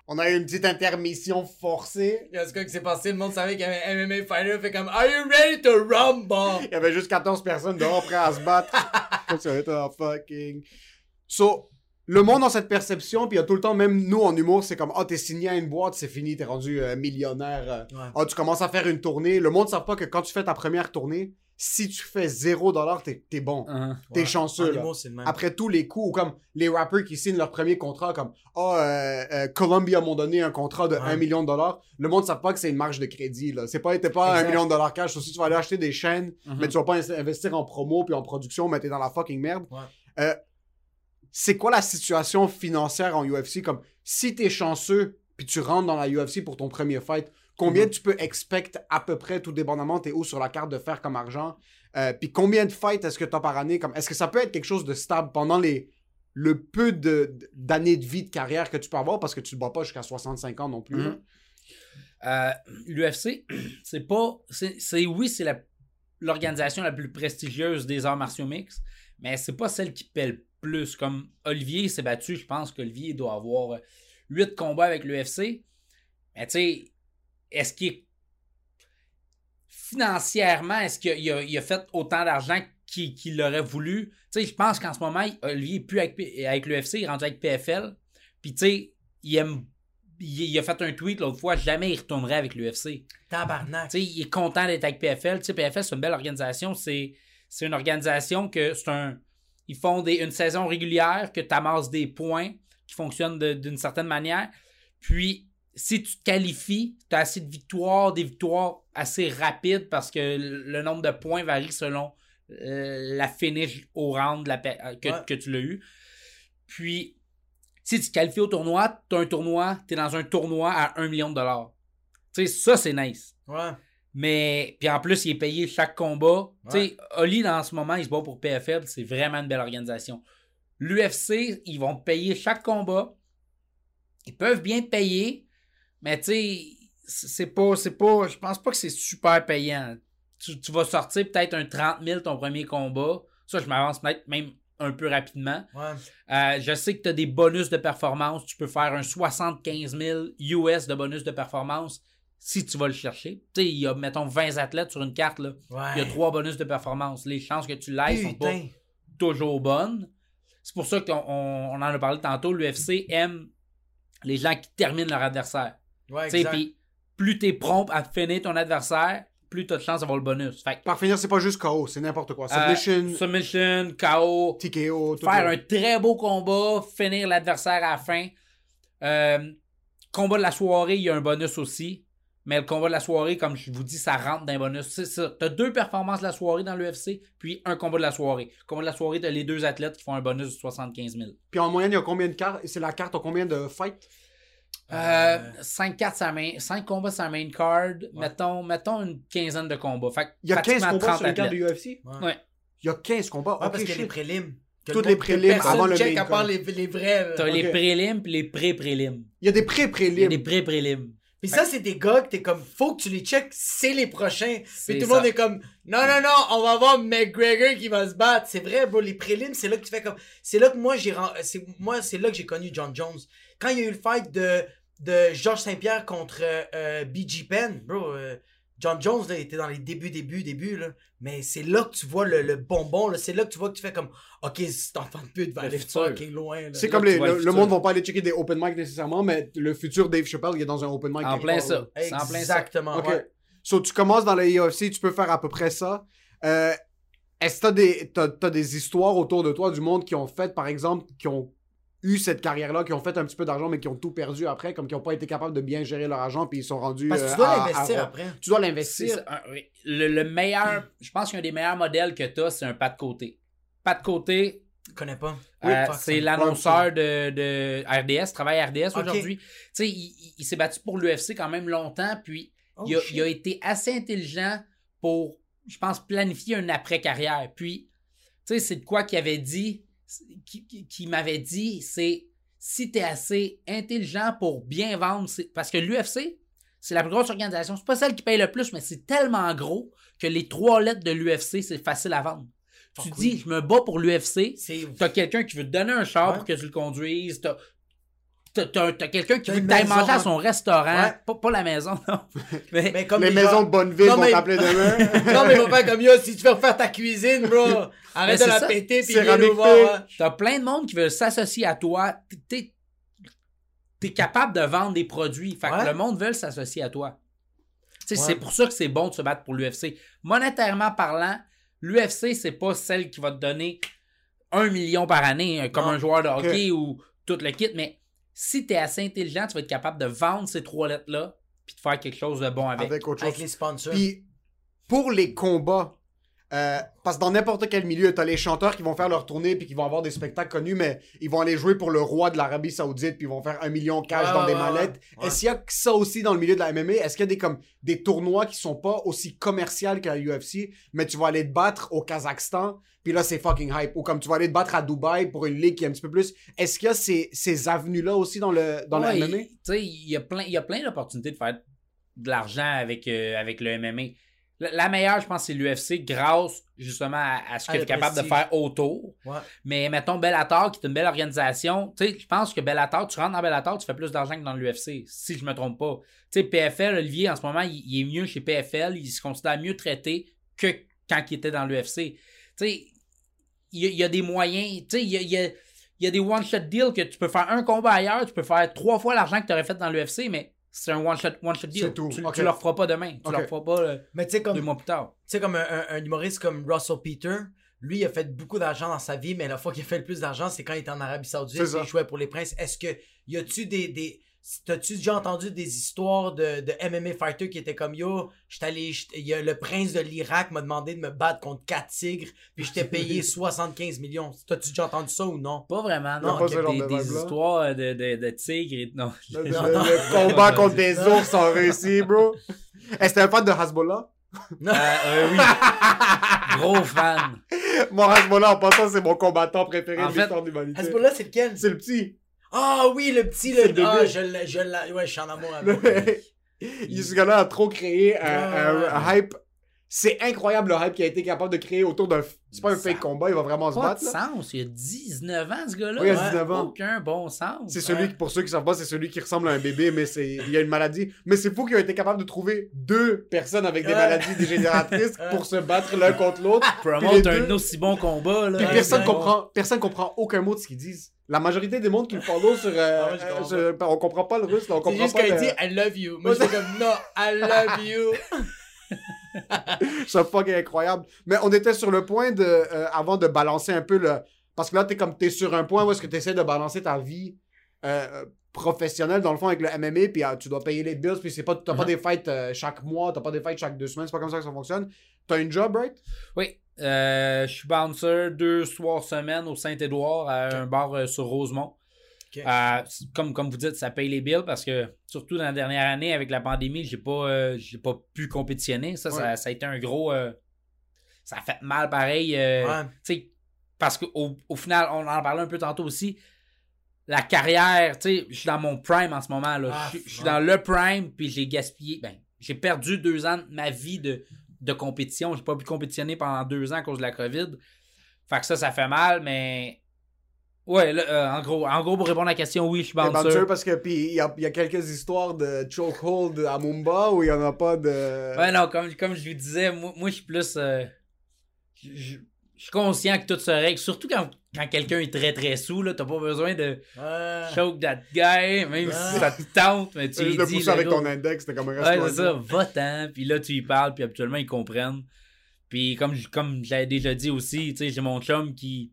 On a eu une petite intermission forcée. Qu'est-ce que s'est passé? Le monde savait qu'il y avait un MMA fighter. Fait comme, Are you ready to rumble? Il y avait juste 14 personnes dehors prêts à se battre. Comme ça va être un fucking. So, le monde a cette perception, puis il y a tout le temps, même nous en humour, c'est comme, ah, t'es signé à une boîte, c'est fini, t'es rendu euh, millionnaire. euh. Ouais. Ah, tu commences à faire une tournée. Le monde ne sait pas que quand tu fais ta première tournée, si tu fais 0$, t'es t'es bon. hein. T'es Ouais. chanceux, là. humour, c'est le même. Après tous les coups, ou comme les rappers qui signent leur premier contrat, comme Ah, euh, euh, Columbia m'ont donné un contrat de Ouais. 1 million de dollars. Le monde ne sait pas que c'est une marge de crédit. là. C'est pas, t'es pas Exact. 1 million de dollars cash. Aussi, tu vas aller acheter des chaînes, Mhm. mais tu vas pas in- investir en promo puis en production, mais t'es dans la fucking merde. Ouais. Euh, c'est quoi la situation financière en UFC? Comme si t'es chanceux puis tu rentres dans la UFC pour ton premier fight, combien Mhm. tu peux expect à peu près, tout dépendamment, t'es où sur la carte de faire comme argent? Euh, puis combien de fights est-ce que t'as par année? Comme, est-ce que ça peut être quelque chose de stable pendant les le peu de d'années de vie de carrière que tu peux avoir? Parce que tu ne bats pas jusqu'à 65 ans non plus. Mhm. Euh, L'UFC, c'est pas. C'est oui, c'est la- l'organisation la, plus prestigieuse des arts martiaux mixtes, mais c'est pas celle qui paie le plus. Comme Olivier s'est battu, je pense qu'Olivier doit avoir 8 combats avec l'UFC. Mais tu sais, est-ce qu'il est. Financièrement, est-ce qu'il a, fait autant d'argent qu'il l'aurait voulu? Tu sais, je pense qu'en ce moment, Olivier est plus avec, l'UFC, il est rendu avec PFL. Puis tu sais, il aime. Il, a fait un tweet l'autre fois, jamais il retournerait avec l'UFC. Tabarnak. Tu sais, il est content d'être avec PFL. Tu sais, PFL, c'est une belle organisation. C'est, c'est une organisation que c'est un. Ils font des, une saison régulière, que tu amasses des points qui fonctionnent d'une certaine manière. Puis, si tu te qualifies, tu as assez de victoires, des victoires assez rapides parce que le nombre de points varie selon euh, la finish au round de la pe- euh, que, Ouais. que tu l'as eu. Puis, si tu te qualifies au tournoi, tu as un tournoi, tu es dans un tournoi à 1 million de dollars. Tu sais, ça, c'est nice. Ouais. Mais, puis en plus, il est payé chaque combat. Ouais. Tu sais, Oli, dans ce moment, il se bat pour PFL. C'est vraiment une belle organisation. L'UFC, ils vont te payer chaque combat. Ils peuvent bien te payer. Mais, tu sais, c'est c'est pas, c'est pas, je pense pas que c'est super payant. Tu, tu vas sortir peut-être un 30 000 ton premier combat. Ça, je m'avance peut-être même un peu rapidement. Ouais. Euh, je sais que tu as des bonus de performance. Tu peux faire un 75 000 US de bonus de performance si tu vas le chercher. Tu sais, il y a, mettons, 20 athlètes sur une carte. Là. Ouais. Il y a trois bonus de performance. Les chances que tu l'ailles sont pas toujours bonnes. C'est pour ça qu'on on- on en a parlé tantôt. L'UFC aime les gens qui terminent leur adversaire. Ouais, Tu sais, exact. Puis plus tu es prompt à finir ton adversaire, plus tu as de chances d'avoir le bonus. Fait que, Par finir, c'est pas juste KO, c'est n'importe quoi. euh, Submission, submission, KO, TKO, tout faire un très beau combat, finir l'adversaire à la fin. Euh, combat de la soirée, il y a un bonus aussi. Mais le combat de la soirée, comme je vous dis, ça rentre dans les bonus. C'est ça. T'as deux performances de la soirée dans l'UFC, puis un combat de la soirée. Combat de la soirée, t'as les deux athlètes qui font un bonus de 75 000. Puis en moyenne, il y a combien de cartes? C'est la carte a combien de fights? Euh, 5, 4 sa main, 5 combats sur la main card. Ouais. Mettons, mettons une quinzaine de combats. Fait que Il y a 15 pratiquement combats 30 sur une carte de. UFC Ouais. Ouais. Il y a 15 combats. Ouais, ok, parce qu'il y a les prélims. Toutes le les prélims avant le check à part les, les vrais. là. T'as les Ok. prélims puis les pré-prélims. Il y a des Il y a pré-prélims. des pré-prélims. Puis ça, c'est des gars que t'es comme, faut que tu les checkes, c'est les prochains. Puis tout le monde est comme, non, non, non, on va voir McGregor qui va se battre. C'est vrai, bro, les prélims, c'est là que tu fais comme, c'est là que moi, j'ai, c'est, moi, c'est là que j'ai connu John Jones. Quand il y a eu le fight de, de Georges Saint-Pierre contre euh, BG Penn, bro, euh, John Jones, là, il était dans les débuts, débuts, débuts, là. Mais c'est là que tu vois le, le bonbon, là. C'est là que tu vois que tu fais comme, ok, cet enfant de pute va Le aller fucking loin, là. C'est comme les- le, le le monde va pas aller checker des open mic nécessairement, mais le futur Dave Chappelle, il est dans un open mic. En plein part, ça. là. C'est en plein ça. Exactement, Ok. ouais. So, tu commences dans la UFC, tu peux faire à peu près ça. Euh, Est-ce que t'as des, t'as, t'as des histoires autour de toi du monde qui ont fait, par exemple, qui ont eu cette carrière-là, qui ont fait un petit peu d'argent, mais qui ont tout perdu après, comme qui n'ont pas été capables de bien gérer leur argent, puis ils sont rendus. Parce que tu euh, dois à- l'investir après. Tu dois l'investir. oui. le, le meilleur, je pense qu'un des meilleurs modèles que tu as, c'est un pas de côté. Pas de côté, Je connais pas. euh, c'est l'annonceur de, de RDS, travaille à RDS aujourd'hui. Tu sais, il, il- il s'est battu pour l'UFC quand même longtemps, puis Oh, il, a, il a été assez intelligent pour, je pense, planifier une après-carrière. Puis, tu sais, c'est de quoi qu'il avait dit, qui, qui- qui m'avait dit, c'est si tu es assez intelligent pour bien vendre, parce que l'UFC, c'est la plus grosse organisation. C'est pas celle qui paye le plus, mais c'est tellement gros que les trois lettres de l'UFC, c'est facile à vendre. Tu dis, je me bats pour l'UFC. T'as quelqu'un qui veut te donner un char Ouais. pour que tu le conduises. T'as, quelqu'un qui veut maison, manger à hein. son restaurant. Ouais. Pas, pas la maison, non. Mais, Mais comme Les maisons de Bonneville Non, vont t'appeler demain. non, mais ils vont faire comme yo, si tu veux refaire ta cuisine, bro, arrête de la ça. péter puis viens nous voir. hein. t'as plein de monde qui veut s'associer à toi. T'es, capable de vendre des produits. Fait que le monde veut s'associer à toi. Ouais. C'est pour ça que c'est bon de se battre pour l'UFC. Monétairement parlant, l'UFC, c'est pas celle qui va te donner un million par année, euh, comme Non. un joueur de hockey ou tout le kit, mais si tu es assez intelligent, tu vas être capable de vendre ces trois lettres-là puis de faire quelque chose de bon avec. Avec autre chose. Avec les sponsors. Puis pour les combats, euh, parce que dans n'importe quel milieu, t'as les chanteurs qui vont faire leur tournée puis qui vont avoir des spectacles connus, mais ils vont aller jouer pour le roi de l'Arabie Saoudite puis ils vont faire un million de cash Ouais, dans ouais, des mallettes. ouais. Est-ce qu'il y a que ça aussi dans le milieu de la MMA? Est-ce qu'il y a des, comme, des tournois qui sont pas aussi commerciaux qu'à UFC, mais tu vas aller te battre au Kazakhstan puis là c'est fucking hype. Ou comme tu vas aller te battre à Dubaï pour une ligue qui est un petit peu plus. Est-ce qu'il y a ces, ces avenues-là aussi dans le, dans le MMA? il- Tu sais, il y a plein, il y a plein d'opportunités de faire de l'argent avec, euh, avec le MMA. La, meilleure, je pense, c'est l'UFC grâce justement à, à ce À que tu le es capable de faire autour. Ouais. Mais mettons Bellator, qui est une belle organisation, tu sais, je pense que Bellator, tu rentres dans Bellator, tu fais plus d'argent que dans l'UFC, si je me trompe pas. Tu sais, PFL, Olivier, en ce moment, il, il est mieux chez PFL, il se considère mieux traité que quand il était dans l'UFC. Tu sais, il y, a- il y a des moyens, tu sais, il y a, il y a- il y a des one-shot deals que tu peux faire un combat ailleurs, tu peux faire trois fois l'argent que tu aurais fait dans l'UFC, mais c'est un one-shot one shot deal. C'est tout. Tu, Ok. tu leur feras pas demain, tu Ok. leur feras pas euh, Mais tu sais, comme deux mois plus tard. Tu sais, comme un, un- un humoriste comme Russell Peter, lui, il a fait beaucoup d'argent dans sa vie, mais la fois qu'il a fait le plus d'argent, c'est quand il était en Arabie Saoudite, ça. il jouait pour les princes. Est-ce que, y a-tu des. des T'as-tu déjà entendu des histoires de, de MMA fighters qui étaient comme yo, j'étais allé, y a le prince de l'Irak m'a demandé de me battre contre quatre tigres, puis je t'ai payé 75 millions. T'as-tu déjà entendu ça ou non? Pas vraiment, Il y a non. pas ce genre des, de des histoires de, de, de tigres et non. Le, combat contre des ours en Russie, bro. Est-ce que t'es un fan de Hezbollah? Euh, euh, oui. Gros fan. Moi, Hezbollah, en passant, c'est mon combattant préféré En de l'histoire de l'humanité. Hezbollah, c'est lequel? C'est le petit. Ah oui, le petit, le. le Ah, je l'ai, je l'ai. Ouais, je suis en amour avec lui. Il- Ce gars-là a trop créé un, un- Ouais. un hype. C'est incroyable le hype qu'il a été capable de créer autour d'un. C'est pas un Ça- fake combat, il va vraiment se Pas battre. de là. sens. Il a 19 ans, ce gars-là. Oui, il a Ouais. 19 ans. Aucun bon sens. C'est celui, qui, pour ceux qui savent pas, c'est celui qui ressemble à un bébé, mais c'est, il y a une maladie. Mais c'est fou qu'il a été capable de trouver deux personnes avec des maladies dégénératrices pour se battre l'un contre l'autre. Promote deux- un aussi bon combat. Là. Puis personne comprend, personne comprend aucun mot de ce qu'ils disent. La majorité des mondes qui le follow sur, euh, Ah ouais, euh, sur- on comprend pas le russe, là, on C'est comprend juste pas il le... dit I love you. Moi, j'étais comme non, I love you. C'est fucking incroyable. Mais on était sur le point de, euh, avant de balancer un peu le, parce que là t'es comme t'es sur un point où est-ce que t'essaies de balancer ta vie euh, professionnelle dans le fond avec le MMA, puis euh, tu dois payer les bills, puis c'est pas, t'as pas Mhm. des fêtes euh, chaque mois, t'as pas des fêtes chaque deux semaines, c'est pas comme ça que ça fonctionne. T'as une job, right? Oui. Euh, je suis bouncer deux soirs semaine au Saint-Édouard à un bar euh, sur Rosemont. Euh, comme, comme vous dites, ça paye les bills parce que surtout dans la dernière année avec la pandémie, j'ai pas euh, j'ai pas pu compétitionner. Ça, ça, Ouais. ça a été un gros. ça a fait mal pareil. Ouais. parce qu'au au final, on en parlait un peu tantôt aussi. La carrière, tu sais, je suis dans mon prime en ce moment. là. Ah, Je suis- je suis ouais. dans le prime, puis j'ai gaspillé. Ben, j'ai perdu deux ans de ma vie de, de compétition. J'ai pas pu compétitionner pendant deux ans à cause de la COVID. Fait que ça, ça fait mal, mais. Ouais, là, euh, en, gros, en gros, pour répondre à la question, oui, je suis bouncer. parce que, puis il y a, y a quelques histoires de chokehold à Mumba où il y en a pas de... Ouais, non, comme, comme je vous disais, moi, moi je suis plus. euh, je suis conscient que tout se règle. Surtout quand, quand quelqu'un est très très sous, là, t'as pas besoin de Ouais. choke that guy, même Ouais. si ça te tente, mais tu lui juste de dis. avec ton index, c'était comme un Ouais, c'est ça, va-t'en, puis là, tu y parles, puis habituellement, ils comprennent. Puis comme, je- comme j'avais déjà dit aussi, tu sais, j'ai mon chum qui,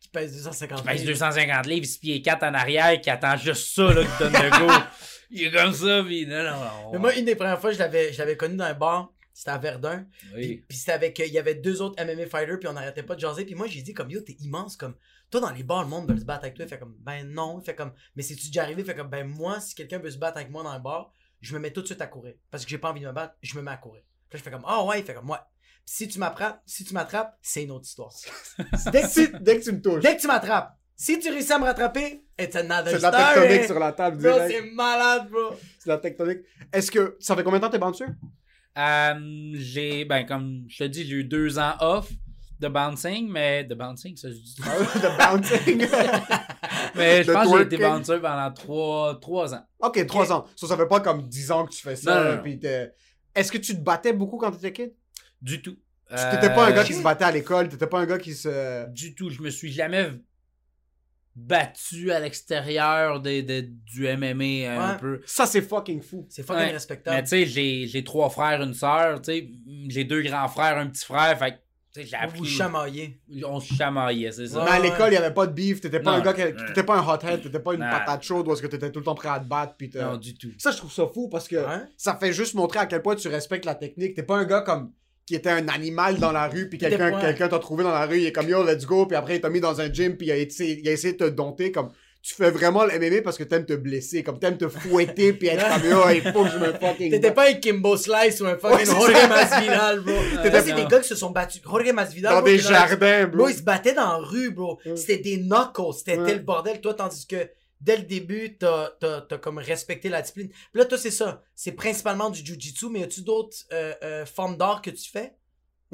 Qui pèse 250 qui pèse livres. 250 livres, 6 pieds 4 en arrière, qui attend juste ça, là, qui donne le go. Il est comme ça, pis non, non, non. Mais moi, une des premières fois, je l'avais, je l'avais connu dans un bar. C'était à Verdun. Puis, Oui. puis c'était avec. Il y avait deux autres MMA fighters, puis on n'arrêtait pas de jaser. Puis moi, j'ai dit, comme yo, t'es immense. Comme toi, dans les bars, le monde veut se battre avec toi. Il fait comme, ben non. Il fait comme, mais c'est-tu déjà arrivé? Il fait comme, ben moi, si quelqu'un veut se battre avec moi dans un bar, je me mets tout de suite à courir. Parce que j'ai pas envie de me battre, je me mets à courir. Puis là, je fais comme, ah ouais. Il fait comme, ouais. Puis si tu m'attrapes, si tu m'attrapes, c'est une autre histoire. dès, que Si- tu, dès que tu me touches. dès que tu m'attrapes, si tu réussis à me rattraper, it's another C'est de la tectonique sur la table Bro, c'est malade, bro. C'est de la tectonique. Est-ce que. Ça fait combien de temps t'es bouncer? Euh, j'ai, ben, comme je te dis, j'ai eu deux ans off de bouncing, mais de bouncing, ça je dis. de bouncing. Mais je pense que j'ai été bouncer pendant trois, trois ans. ok, trois ans. Ça, ça fait pas comme dix ans que tu fais ça. Est-ce que tu te battais beaucoup quand t'étais kid? Du tout. Tu T'étais pas un gars Euh, qui se battait à l'école, t'étais pas un gars qui se. Du tout. Je me suis jamais battu à l'extérieur des, des- du MMA un Ouais. peu. Ça, c'est fucking fou. C'est fucking Ouais. respectable. Mais tu sais, j'ai, j'ai trois frères, une sœur, tu sais. J'ai deux grands frères, un petit frère. Fait que, tu sais, j'ai Vous appris. vous chamaillez. On se chamaillait, c'est ça. Mais à l'école, il y avait pas de beef, t'étais pas Non. un gars qui. T'étais pas un hothead, t'étais pas une Non. patate chaude où est-ce que t'étais tout le temps prêt à te battre. Puis t'as- Non, du tout. Ça, je trouve ça fou parce que ça fait juste montrer à quel point tu respectes la technique. T'es pas un gars comme qui était un animal dans la rue, puis quelqu'un t'a trouvé dans la rue, il est comme yo, let's go, puis après il t'a mis dans un gym, puis il a, essayé, il a essayé de te dompter. Comme tu fais vraiment le MMA parce que t'aimes te blesser, comme t'aimes te fouetter, puis être comme yo, il faut que je me fucking. T'étais pas un Kimbo Slice ou un fucking Ouais, Jorge. Masvidal, bro. T'étais des gars qui se sont battus. Jorge Masvidal, dans bro, des dans jardins, bro. Bro, ils se battaient dans la rue, bro. C'était des knuckles. C'était Ouais. tel bordel. Toi, tandis que dès le début, t'as, t'as comme respecté la discipline. Puis là, toi, c'est ça. C'est principalement du jujitsu, mais as-tu d'autres euh, euh, formes d'art que tu fais?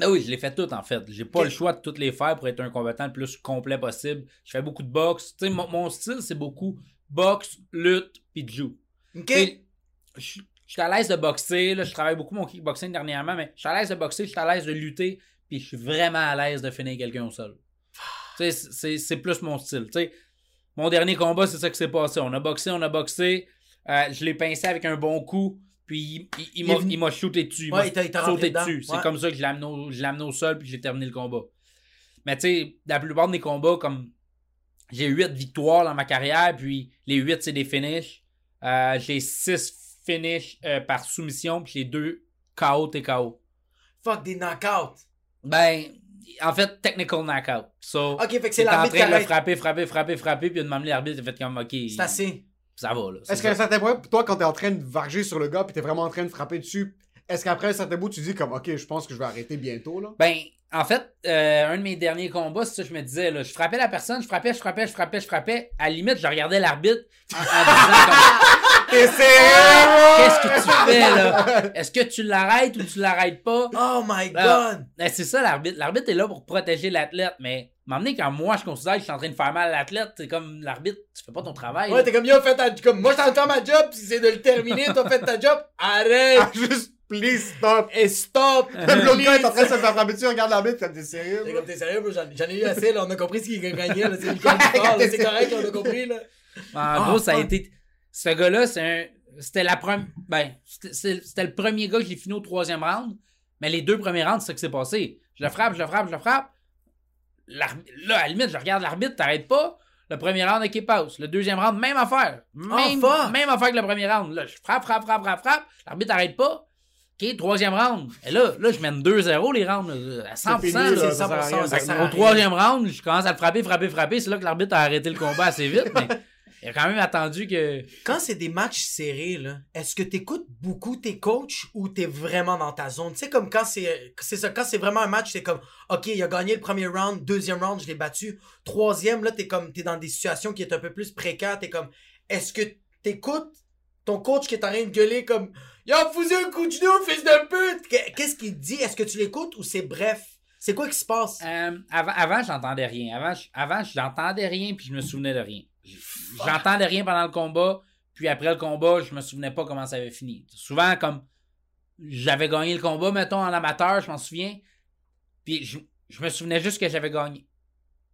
Ah oui, je l'ai fait tout en fait. J'ai pas le choix de toutes les faire pour être un combattant le plus complet possible. Je fais beaucoup de boxe. Tu sais, mon, mon style, c'est beaucoup boxe, lutte, puis jiu. OK? Je suis à l'aise de boxer. Là, je travaille beaucoup mon kickboxing dernièrement, mais je suis à l'aise de boxer, je suis à l'aise de lutter, puis je suis vraiment à l'aise de finir quelqu'un au sol. Tu sais, c'est- c'est plus mon style. Tu sais, mon dernier combat, c'est ça qui s'est passé. On a boxé, on a boxé. Euh, je l'ai pincé avec un bon coup, puis il, il- il Il m'a shooté dessus. Il Ouais, m'a il sauté dessus. C'est Ouais. comme ça que je l'ai amené, au- amené sol, puis j'ai terminé le combat. Mais tu sais, la plupart de mes combats, comme j'ai 8 victoires dans ma carrière, puis les 8, c'est des finishes. Euh, j'ai 6 finishes euh, par soumission, puis j'ai 2 KO TKO. Fuck, des knockouts. Ben, en fait, technical knockout. So, OK, fait que c'est en l'arbitre qui train de le frapper, frapper, frapper, frapper, puis de m'amener l'arbitre, il a fait comme, OK, C'est assez. ça va, là. Est-ce qu'à un certain point, toi, quand t'es en train de varger sur le gars, puis t'es vraiment en train de frapper dessus, est-ce qu'après un certain bout, tu dis comme ok, je pense que je vais arrêter bientôt là? Ben, en fait, euh, un de mes derniers combats, c'est ça que je me disais. Là, je frappais la personne, je frappais, je frappais, je frappais, je frappais. À la limite, je regardais l'arbitre en, en disant comme, T'es sérieux? Qu'est-ce que tu fais, là? Est-ce que tu l'arrêtes ou tu l'arrêtes pas? Oh my Ah. god! Ben, c'est ça, l'arbitre. L'arbitre est là pour protéger l'athlète, mais m'emmener quand moi, je considère que je suis en train de faire mal à l'athlète, c'est comme l'arbitre, tu fais pas ton travail. Ouais, t'es comme, yo, fais ta... Comme, moi, je t'en faire ma job, si c'est de le terminer, t'as fait ta job, arrête! Ah, Juste, please stop! Et stop! Même l'autre gars est en train de se faire frapper dessus, regarde l'arbitre, comme t'es sérieux? T'es comme, t'es sérieux? J'en ai eu assez, là. On a compris ce qu'il gagnait, là. C'est correct, on a compris, là. En Ah, gros, ça a fuck. été. Ce gars-là, c'est un. C'était la première. Ben, c'était- le premier gars que j'ai fini au troisième round. Mais les deux premiers rounds, c'est ça qui s'est passé. Je le frappe, je le frappe, je le frappe. Là, à la limite, je regarde l'arbitre, t'arrêtes pas. Le premier round, ok, passe. Le deuxième round, même affaire. Même, fuck. même affaire que le premier round. Là, je frappe, frappe, frappe, frappe, frappe. L'arbitre t'arrête pas. Ok, troisième round. Et là, là je mène 2-0 les rounds, là, à 100%. fini, là. là, C'est ça sert à 100%, rien. ça Fait que sert à au troisième round, je commence à le frapper, frapper, frapper. C'est là que l'arbitre a arrêté le combat assez vite, mais il a quand même attendu que. Quand c'est des matchs serrés, là, est-ce que t'écoutes beaucoup tes coachs ou t'es vraiment dans ta zone? Tu sais, comme quand c'est, c'est ça, quand c'est vraiment un match, c'est comme, ok, il a gagné le premier round, deuxième round, je l'ai battu. Troisième, là, t'es comme, t'es dans des situations qui est un peu plus précaires, t'es comme, est-ce que t'écoutes ton coach qui est en train de gueuler comme, Yo, foutu un coup de genou, fils de pute! Qu'est- Qu'est-ce qu'il dit? Est-ce que tu l'écoutes ou c'est bref? C'est quoi qui se passe? Euh, avant, avant j'entendais rien. Avant, je- avant, j'entendais rien puis je me souvenais de rien. J'entendais rien pendant le combat, puis après le combat, je me souvenais pas comment ça avait fini. Souvent, comme j'avais gagné le combat, mettons, en amateur, je m'en souviens, puis je, je me souvenais juste que j'avais gagné.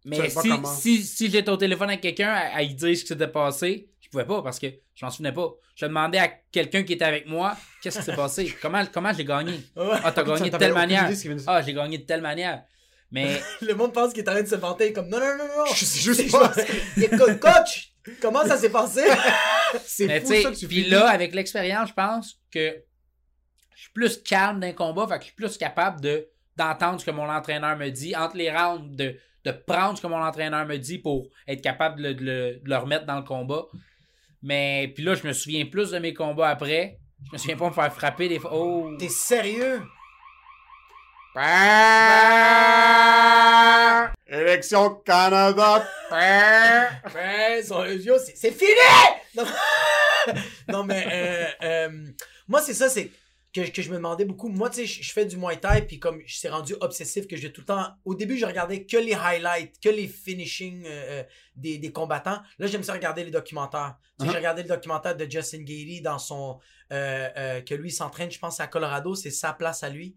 Mais si, si, si j'étais au téléphone avec quelqu'un à, à lui dire ce qui s'était passé, je pouvais pas parce que je m'en souvenais pas. Je demandais à quelqu'un qui était avec moi qu'est-ce qui s'est passé, comment, comment j'ai gagné? Ah, t'as gagné de telle manière. Ah, j'ai gagné de telle manière. Mais Le monde pense qu'il est en train de se vanter comme non, non, non, non. Je sais juste pas. Co- coach, comment ça s'est passé? C'est fou ça que tu puis là, avec l'expérience, je pense que je suis plus calme d'un combat, fait que je suis plus capable de d'entendre ce que mon entraîneur me dit, entre les rounds, de, de prendre ce que mon entraîneur me dit pour être capable de, le- de le, de le remettre dans le combat. Mais puis là, je me souviens plus de mes combats après. Je me souviens pas me faire frapper des fois. Oh! T'es sérieux? Élection Canada. C'est fini! Non, Non, mais euh, euh, moi, c'est ça, c'est que, que je me demandais beaucoup. Moi, tu sais, je fais du Muay Thai, puis comme je suis rendu obsessif, que j'ai tout le temps. Au début, je regardais que les highlights, que les finishing euh, des, des combattants. Là, j'aime ça regarder les documentaires. Tu sais, Uh-huh. J'ai regardé le documentaire de Justin Gary dans son. euh, euh, que lui s'entraîne, je pense, à Colorado, c'est sa place à lui.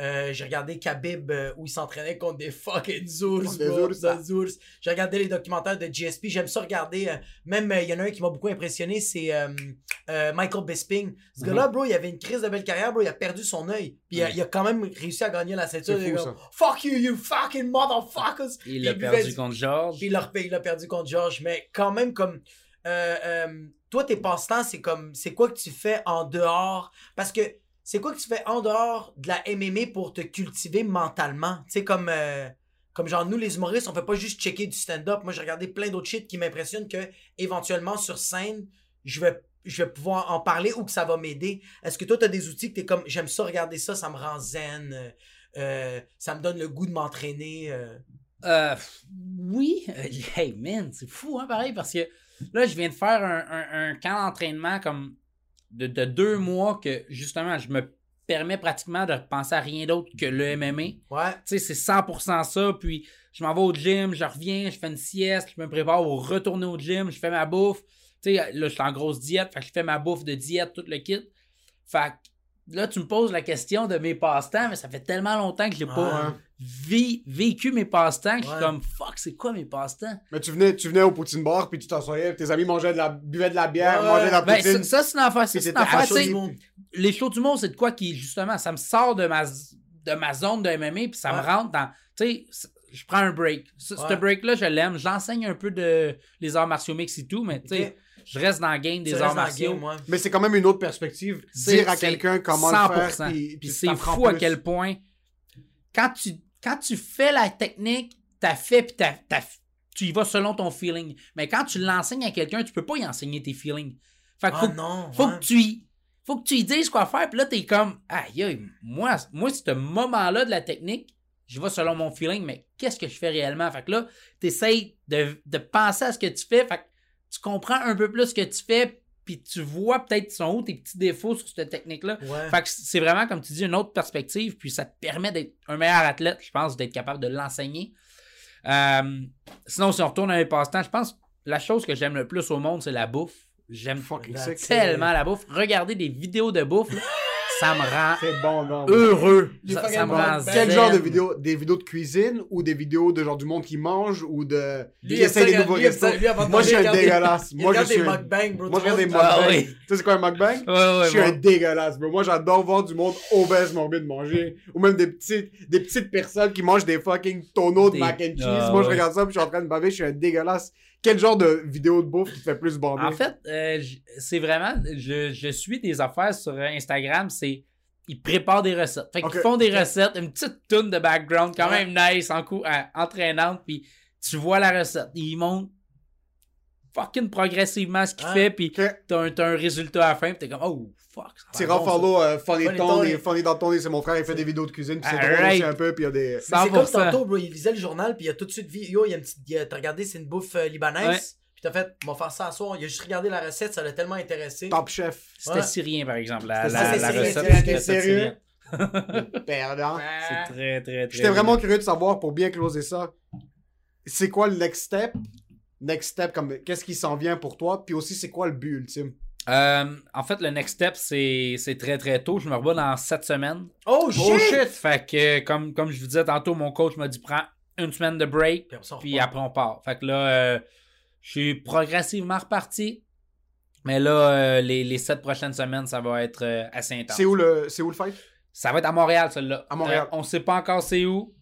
Euh, j'ai regardé Khabib euh, où il s'entraînait contre des fucking zours, Des bro, ours, des ours. J'ai regardé les documentaires de GSP. J'aime ça regarder. euh, même, euh, il y en a un qui m'a beaucoup impressionné, c'est euh, euh, Michael Bisping. Ce gars-là, bro, il avait une crise de belle carrière, bro. Il a perdu son œil. Puis il a- Ouais. il, a, quand même réussi à gagner la ceinture. Fou. Fuck you, you fucking motherfuckers. Il Puis a buvait perdu du- contre George. puis il l'a il l'a perdu contre George. Mais quand même, comme. euh, euh, toi, tes passe-temps, c'est comme. C'est quoi que tu fais en dehors? Parce que c'est quoi que tu fais en dehors de la MMA pour te cultiver mentalement? Tu sais, comme. euh, comme genre, nous, les humoristes, on fait pas juste checker du stand-up. Moi, j'ai regardé plein d'autres shit qui m'impressionnent que, éventuellement, sur scène, je vais, pouvoir en parler ou que ça va m'aider. Est-ce que toi, tu as des outils que tu es comme, j'aime ça, regarder ça, ça me rend zen, euh, euh, ça me donne le goût de m'entraîner. euh? Oui. Hey man, c'est fou, hein, pareil, parce que là, je viens de faire un camp d'entraînement comme de, de deux mois que justement, je me permets pratiquement de penser à rien d'autre que le MMA. Ouais. Tu sais, c'est 100% ça. Puis je m'en vais au gym, je reviens, je fais une sieste, je me prépare pour retourner au gym, je fais ma bouffe. Tu sais, là, je suis en grosse diète, fait que je fais ma bouffe de diète, tout le kit. Fait que là, tu me poses la question de mes passe-temps, mais ça fait tellement longtemps que j'ai pas Ouais. vi- vécu mes passe-temps que je suis comme fuck, c'est quoi mes passe-temps? Mais tu venais, tu venais au poutine bar, puis tu t'assoyais, tes amis mangeaient de la, buvaient de la bière, Ouais. mangeaient de la Ben, poutine. ça, c'est une affaire. c'est une affaire, monde. les shows du monde, c'est de quoi qui, justement, ça me sort de ma, de ma zone de MMA, puis ça me rentre dans. Tu sais, je prends un break. Ce, break-là, je l'aime. J'enseigne un peu de les arts martiaux mix et tout, mais tu sais. Je reste dans le game des arts martiaux. game, ouais. Mais c'est quand même une autre perspective. C'est- Dire à quelqu'un comment le 100%. faire, puis, c'est fou à quel point, quand tu, quand tu fais la technique, t'as fait, puis t'as- t'as- tu y vas selon ton feeling. Mais quand tu l'enseignes à quelqu'un, tu peux pas y enseigner tes feelings. Fait que Ah faut, non, faut ouais. que tu y, faut que tu y dises quoi faire, puis là, t'es comme, aïe, aïe, moi, moi, ce moment-là de la technique, je vais selon mon feeling, mais qu'est-ce que je fais réellement? Fait que là, t'essayes de, de penser à ce que tu fais, fait que tu comprends un peu plus ce que tu fais, puis tu vois peut-être sont où tes petits défauts sur cette technique-là. Ouais. Fait que c'est vraiment, comme tu dis, une autre perspective, puis ça te permet d'être un meilleur athlète, je pense, d'être capable de l'enseigner. Euh, sinon, si on retourne à mes passe-temps, je pense que la chose que j'aime le plus au monde, c'est la bouffe. J'aime tellement la bouffe. Regarder des vidéos de bouffe, ça me rend C'est bon, non. heureux. Ça, ça me bon. rend Quel genre de vidéos Des vidéos de cuisine ou des vidéos de genre du monde qui mange ou de. Lui, qui il essaie des nouveaux restos? Moi, je suis un dégueulasse. Moi, je regarde suis. Moi, je regarde des. Ah mukbangs. oui. Tu sais, c'est quoi un mukbang? Ouais, ouais, Je suis un dégueulasse, bro. Moi, j'adore voir du monde obèse morbide manger. Ou même des petites, des petites personnes qui mangent des fucking tonneaux de mac and cheese. Ah, Moi, je regarde ça, puis je suis en train de baver. Je suis un dégueulasse. Quel genre de vidéo de bouffe qui te fait plus bander En fait, euh, c'est vraiment, je, je suis des affaires sur Instagram, c'est ils préparent des recettes. Fait qu'ils font des recettes, une petite toune de background quand Ouais. même nice, en coup, euh, entraînante, puis tu vois la recette. Ils montrent fucking progressivement ce qu'il fait, puis Ok. t'as un, t'as un résultat à la fin, puis t'es comme, oh, fuck. Tira bon, follow euh, Funny Funny Tony. Funny Tony, c'est mon frère, il fait des vidéos de cuisine. puis C'est drôle Alright. aussi un peu, puis il y a des. C'est comme 100%. tantôt, bro. Il lisait le journal, puis il a tout de suite vu. Yo, il y a une petite. T'as regardé, c'est une bouffe euh, libanaise. Ouais. Puis t'as fait, on va faire ça à soir. Il a juste regardé la recette, ça l'a tellement intéressé. Top chef. C'était Ouais. syrien, par exemple, la, la, la c'est recette. sérieux? syrien. Perdant. C'est très, très, très. J'étais vraiment curieux de savoir, pour bien closer ça, c'est quoi le next step? Next step, comme qu'est-ce qui s'en vient pour toi? Puis aussi, c'est quoi le but ultime? Euh, en fait, le next step, c'est très très tôt. Je me rebats dans 7 semaines. Oh shit! Oh shit! Fait que, comme, comme je vous disais tantôt, mon coach m'a dit prends une semaine de break, Puis après on puis repart. après on part. Fait que là, euh, je suis progressivement reparti. Mais là, euh, les, les 7 prochaines semaines, ça va être assez intense. C'est où le, où le fight? Ça va être à Montréal, celle-là. À Montréal. On sait pas encore c'est où.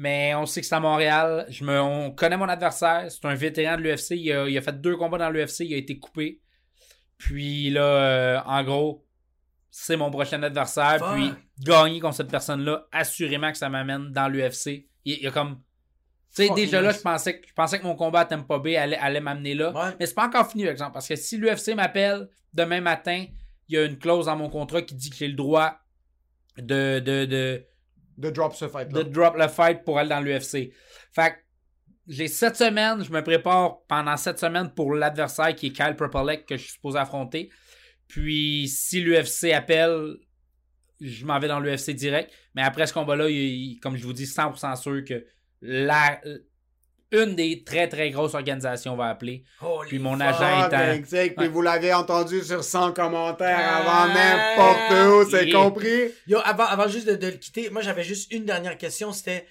Mais on sait que c'est à Montréal. Je me, on connaît mon adversaire. C'est un vétéran de l'UFC. Il a, il a fait deux combats dans l'UFC. Il a été coupé. Puis là, euh, en gros, c'est mon prochain adversaire. Fuck. Puis gagner contre cette personne-là, assurément que ça m'amène dans l'UFC. Il, il y a comme. Tu sais, déjà là, je pensais, que- je pensais que mon combat à Tampa Bay allait, allait m'amener là. Ouais. Mais c'est pas encore fini, par exemple. Parce que si l'UFC m'appelle demain matin, il y a une clause dans mon contrat qui dit que j'ai le droit de, de, de, De drop ce fight de drop le fight pour aller dans l'UFC. Fait que j'ai sept semaines, je me prépare pendant sept semaines pour l'adversaire qui est Kyle Propolek que je suis supposé affronter. Puis si l'UFC appelle, je m'en vais dans l'UFC direct. Mais après ce combat-là, comme je vous dis, 100% sûr que la, une des très très grosses organisations va appeler. Holy Puis mon agent ben, tu sais, puis Ouais. vous l'avez entendu sur 100 commentaires Ah, avant n'importe où, c'est yeah. compris? Yo, avant, avant juste de, de le quitter, moi j'avais juste une dernière question. C'était,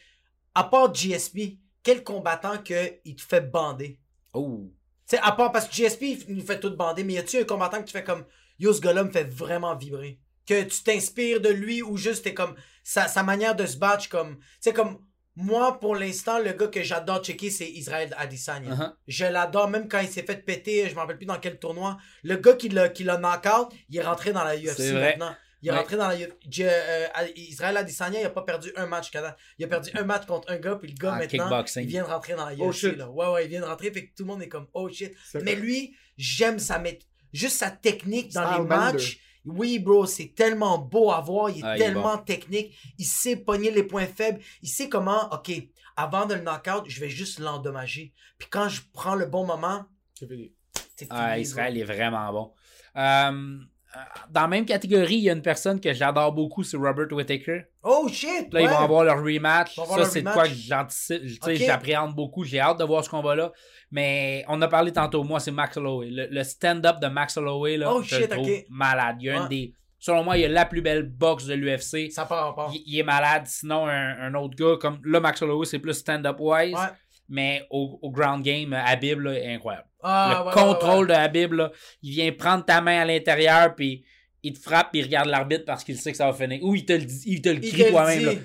à part GSP, quel combattant que il te fait bander? Oh. Tu sais, à part parce que GSP, il nous fait tout bander, mais y a-tu un combattant que tu fais comme, yo, ce gars-là me fait vraiment vibrer? Que tu t'inspires de lui ou juste t'es comme, sa, sa manière de se battre, comme, tu sais, comme, moi, pour l'instant, le gars que j'adore checker, c'est Israël Adesanya. Uh-huh. Je l'adore, même quand il s'est fait péter, je me rappelle plus dans quel tournoi. Le gars qui l'a, qui l'a knock-out, il est rentré dans la UFC C'est vrai. maintenant. Il est Ouais. rentré dans la UFC. euh, Israël Adesanya, il a pas perdu un match. Il a perdu un match contre un gars, puis le gars, En maintenant, il vient de rentrer dans la UFC. Oh, shit. là. Ouais, ouais, il vient de rentrer, fait que tout le monde est comme, oh shit. Mais vrai. lui, j'aime sa mét- juste sa technique dans Style les bender. matchs. Oui, bro, c'est tellement beau à voir. Il est Ah, il est tellement technique. Il sait pogner les points faibles. Il sait comment, OK, avant de le knock-out, je vais juste l'endommager. Puis quand je prends le bon moment, C'est fini. c'est Ah, Israël est vraiment bon. Euh, dans la même catégorie, il y a une personne que j'adore beaucoup, c'est Robert Whittaker. Oh shit! Là, ils vont avoir leur rematch. Ça, c'est de quoi que j'anticipe. J'appréhende beaucoup. J'ai hâte de voir ce combat-là. Mais on a parlé tantôt, moi, c'est Max Holloway. Le, le stand-up de Max Holloway, là, Oh, je shit, trouve malade. Il y a un des. Selon moi, il y a la plus belle boxe de l'UFC. Ça part part. Il, il est malade. Sinon, un, un autre gars comme là, Max Holloway, c'est plus stand-up wise. Ouais. Mais au, au ground game, Habib là, est incroyable Ah, le ouais, contrôle ouais, de Habib, là, il vient prendre ta main à l'intérieur, puis il te frappe, puis il regarde l'arbitre parce qu'il sait que ça va finir. Ou il te le, dit- il te le crie toi-même.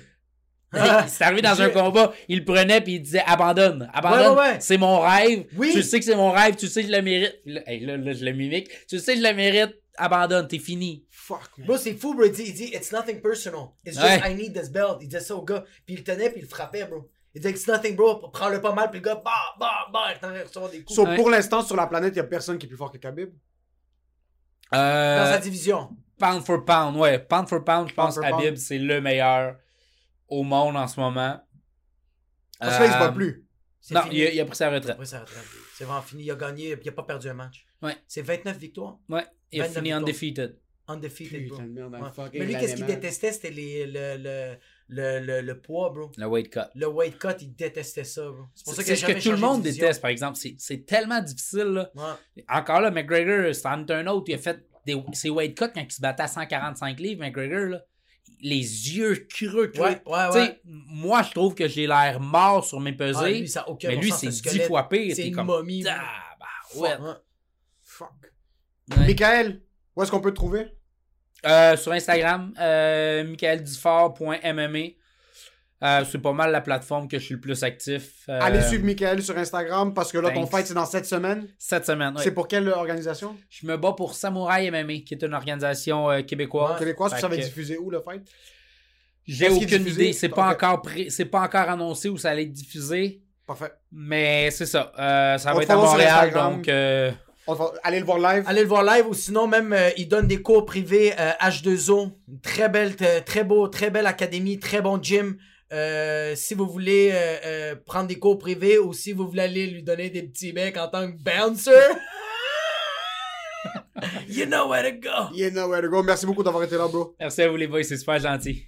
Ah, C'est arrivé dans un combat, il le prenait, puis il disait abandonne, abandonne. Ouais, ouais, ouais. C'est mon rêve. Oui. Tu sais que c'est mon rêve, tu sais que je le mérite. Là, hey, là, là, je le mimique. Tu sais que je le mérite, abandonne, t'es fini. Fuck, man. Bro, c'est fou, bro. Il dit, il dit, it's nothing personal. It's just. I need this belt. Il disait ça au gars. Puis il le tenait, puis il le frappait, bro. Il it's nothing, bro. Prends-le pas mal, puis le gars, bah, bah, bah, il est en train de recevoir des coups. So, Ouais. pour l'instant, sur la planète, il n'y a personne qui est plus fort que Khabib? Euh, Dans sa division. Pound for pound, ouais. Pound for pound, je pense for Habib, pound. c'est le meilleur au monde en ce moment. Parce que là, il se Euh, bat plus. C'est Non, il a, il a pris sa retraite. Après sa retraite. C'est vraiment fini. Il a gagné, il a pas perdu un match. Ouais. C'est 29 victoires? Ouais, il a 29 fini victoires. undefeated. Undefeated, bro. Putain de merde, Ouais. fucking Mais lui, qu'est-ce qu'il détestait, c'était les, le, le, le, le, le poids, bro. Le weight cut. Le weight cut, il détestait ça, bro. C'est pour ça a ce que tout le monde déteste, par exemple. C'est- C'est tellement difficile. Là. Ouais. Encore là, McGregor, c'est en un autre. Il a fait des, ses weight cuts quand il se battait à 145 livres, McGregor. Là. Les yeux creux, creux. Ouais, moi, je trouve que j'ai l'air mort sur mes pesées. Ah, lui, ça a aucun mais bon lui, c'est ce 10 squelette. fois pire. C'est une comme, momie, Ah, bah. Fuck. Ouais. Michael, où est-ce qu'on peut te trouver? Euh, sur Instagram, euh, michaeldufort.mma. Euh, c'est pas mal la plateforme que je suis le plus actif. Euh, Allez suivre Michael sur Instagram parce que là, ton fight, c'est dans cette semaine. Cette semaine. C'est pour quelle organisation? Je me bats pour Samouraï MMA, qui est une organisation euh, québécoise. Québécoise, Fait ça va que être diffusé où le fight? J'ai aucune idée. C'est pas, encore pré- c'est pas encore annoncé où ça allait être diffusé. Parfait. Mais c'est ça. Ça On va être à Montréal. Donc, euh, aller le voir live. Allez le voir live ou sinon même euh, il donne des cours privés euh, H2O, une très belle t- très beau très belle académie, très bon gym. Euh, si vous voulez euh, euh, prendre des cours privés ou si vous voulez aller lui donner des petits becs en tant que bouncer. you know where to go. You know where to go. Merci beaucoup d'avoir été là, bro. merci à vous les boys, c'est super gentil.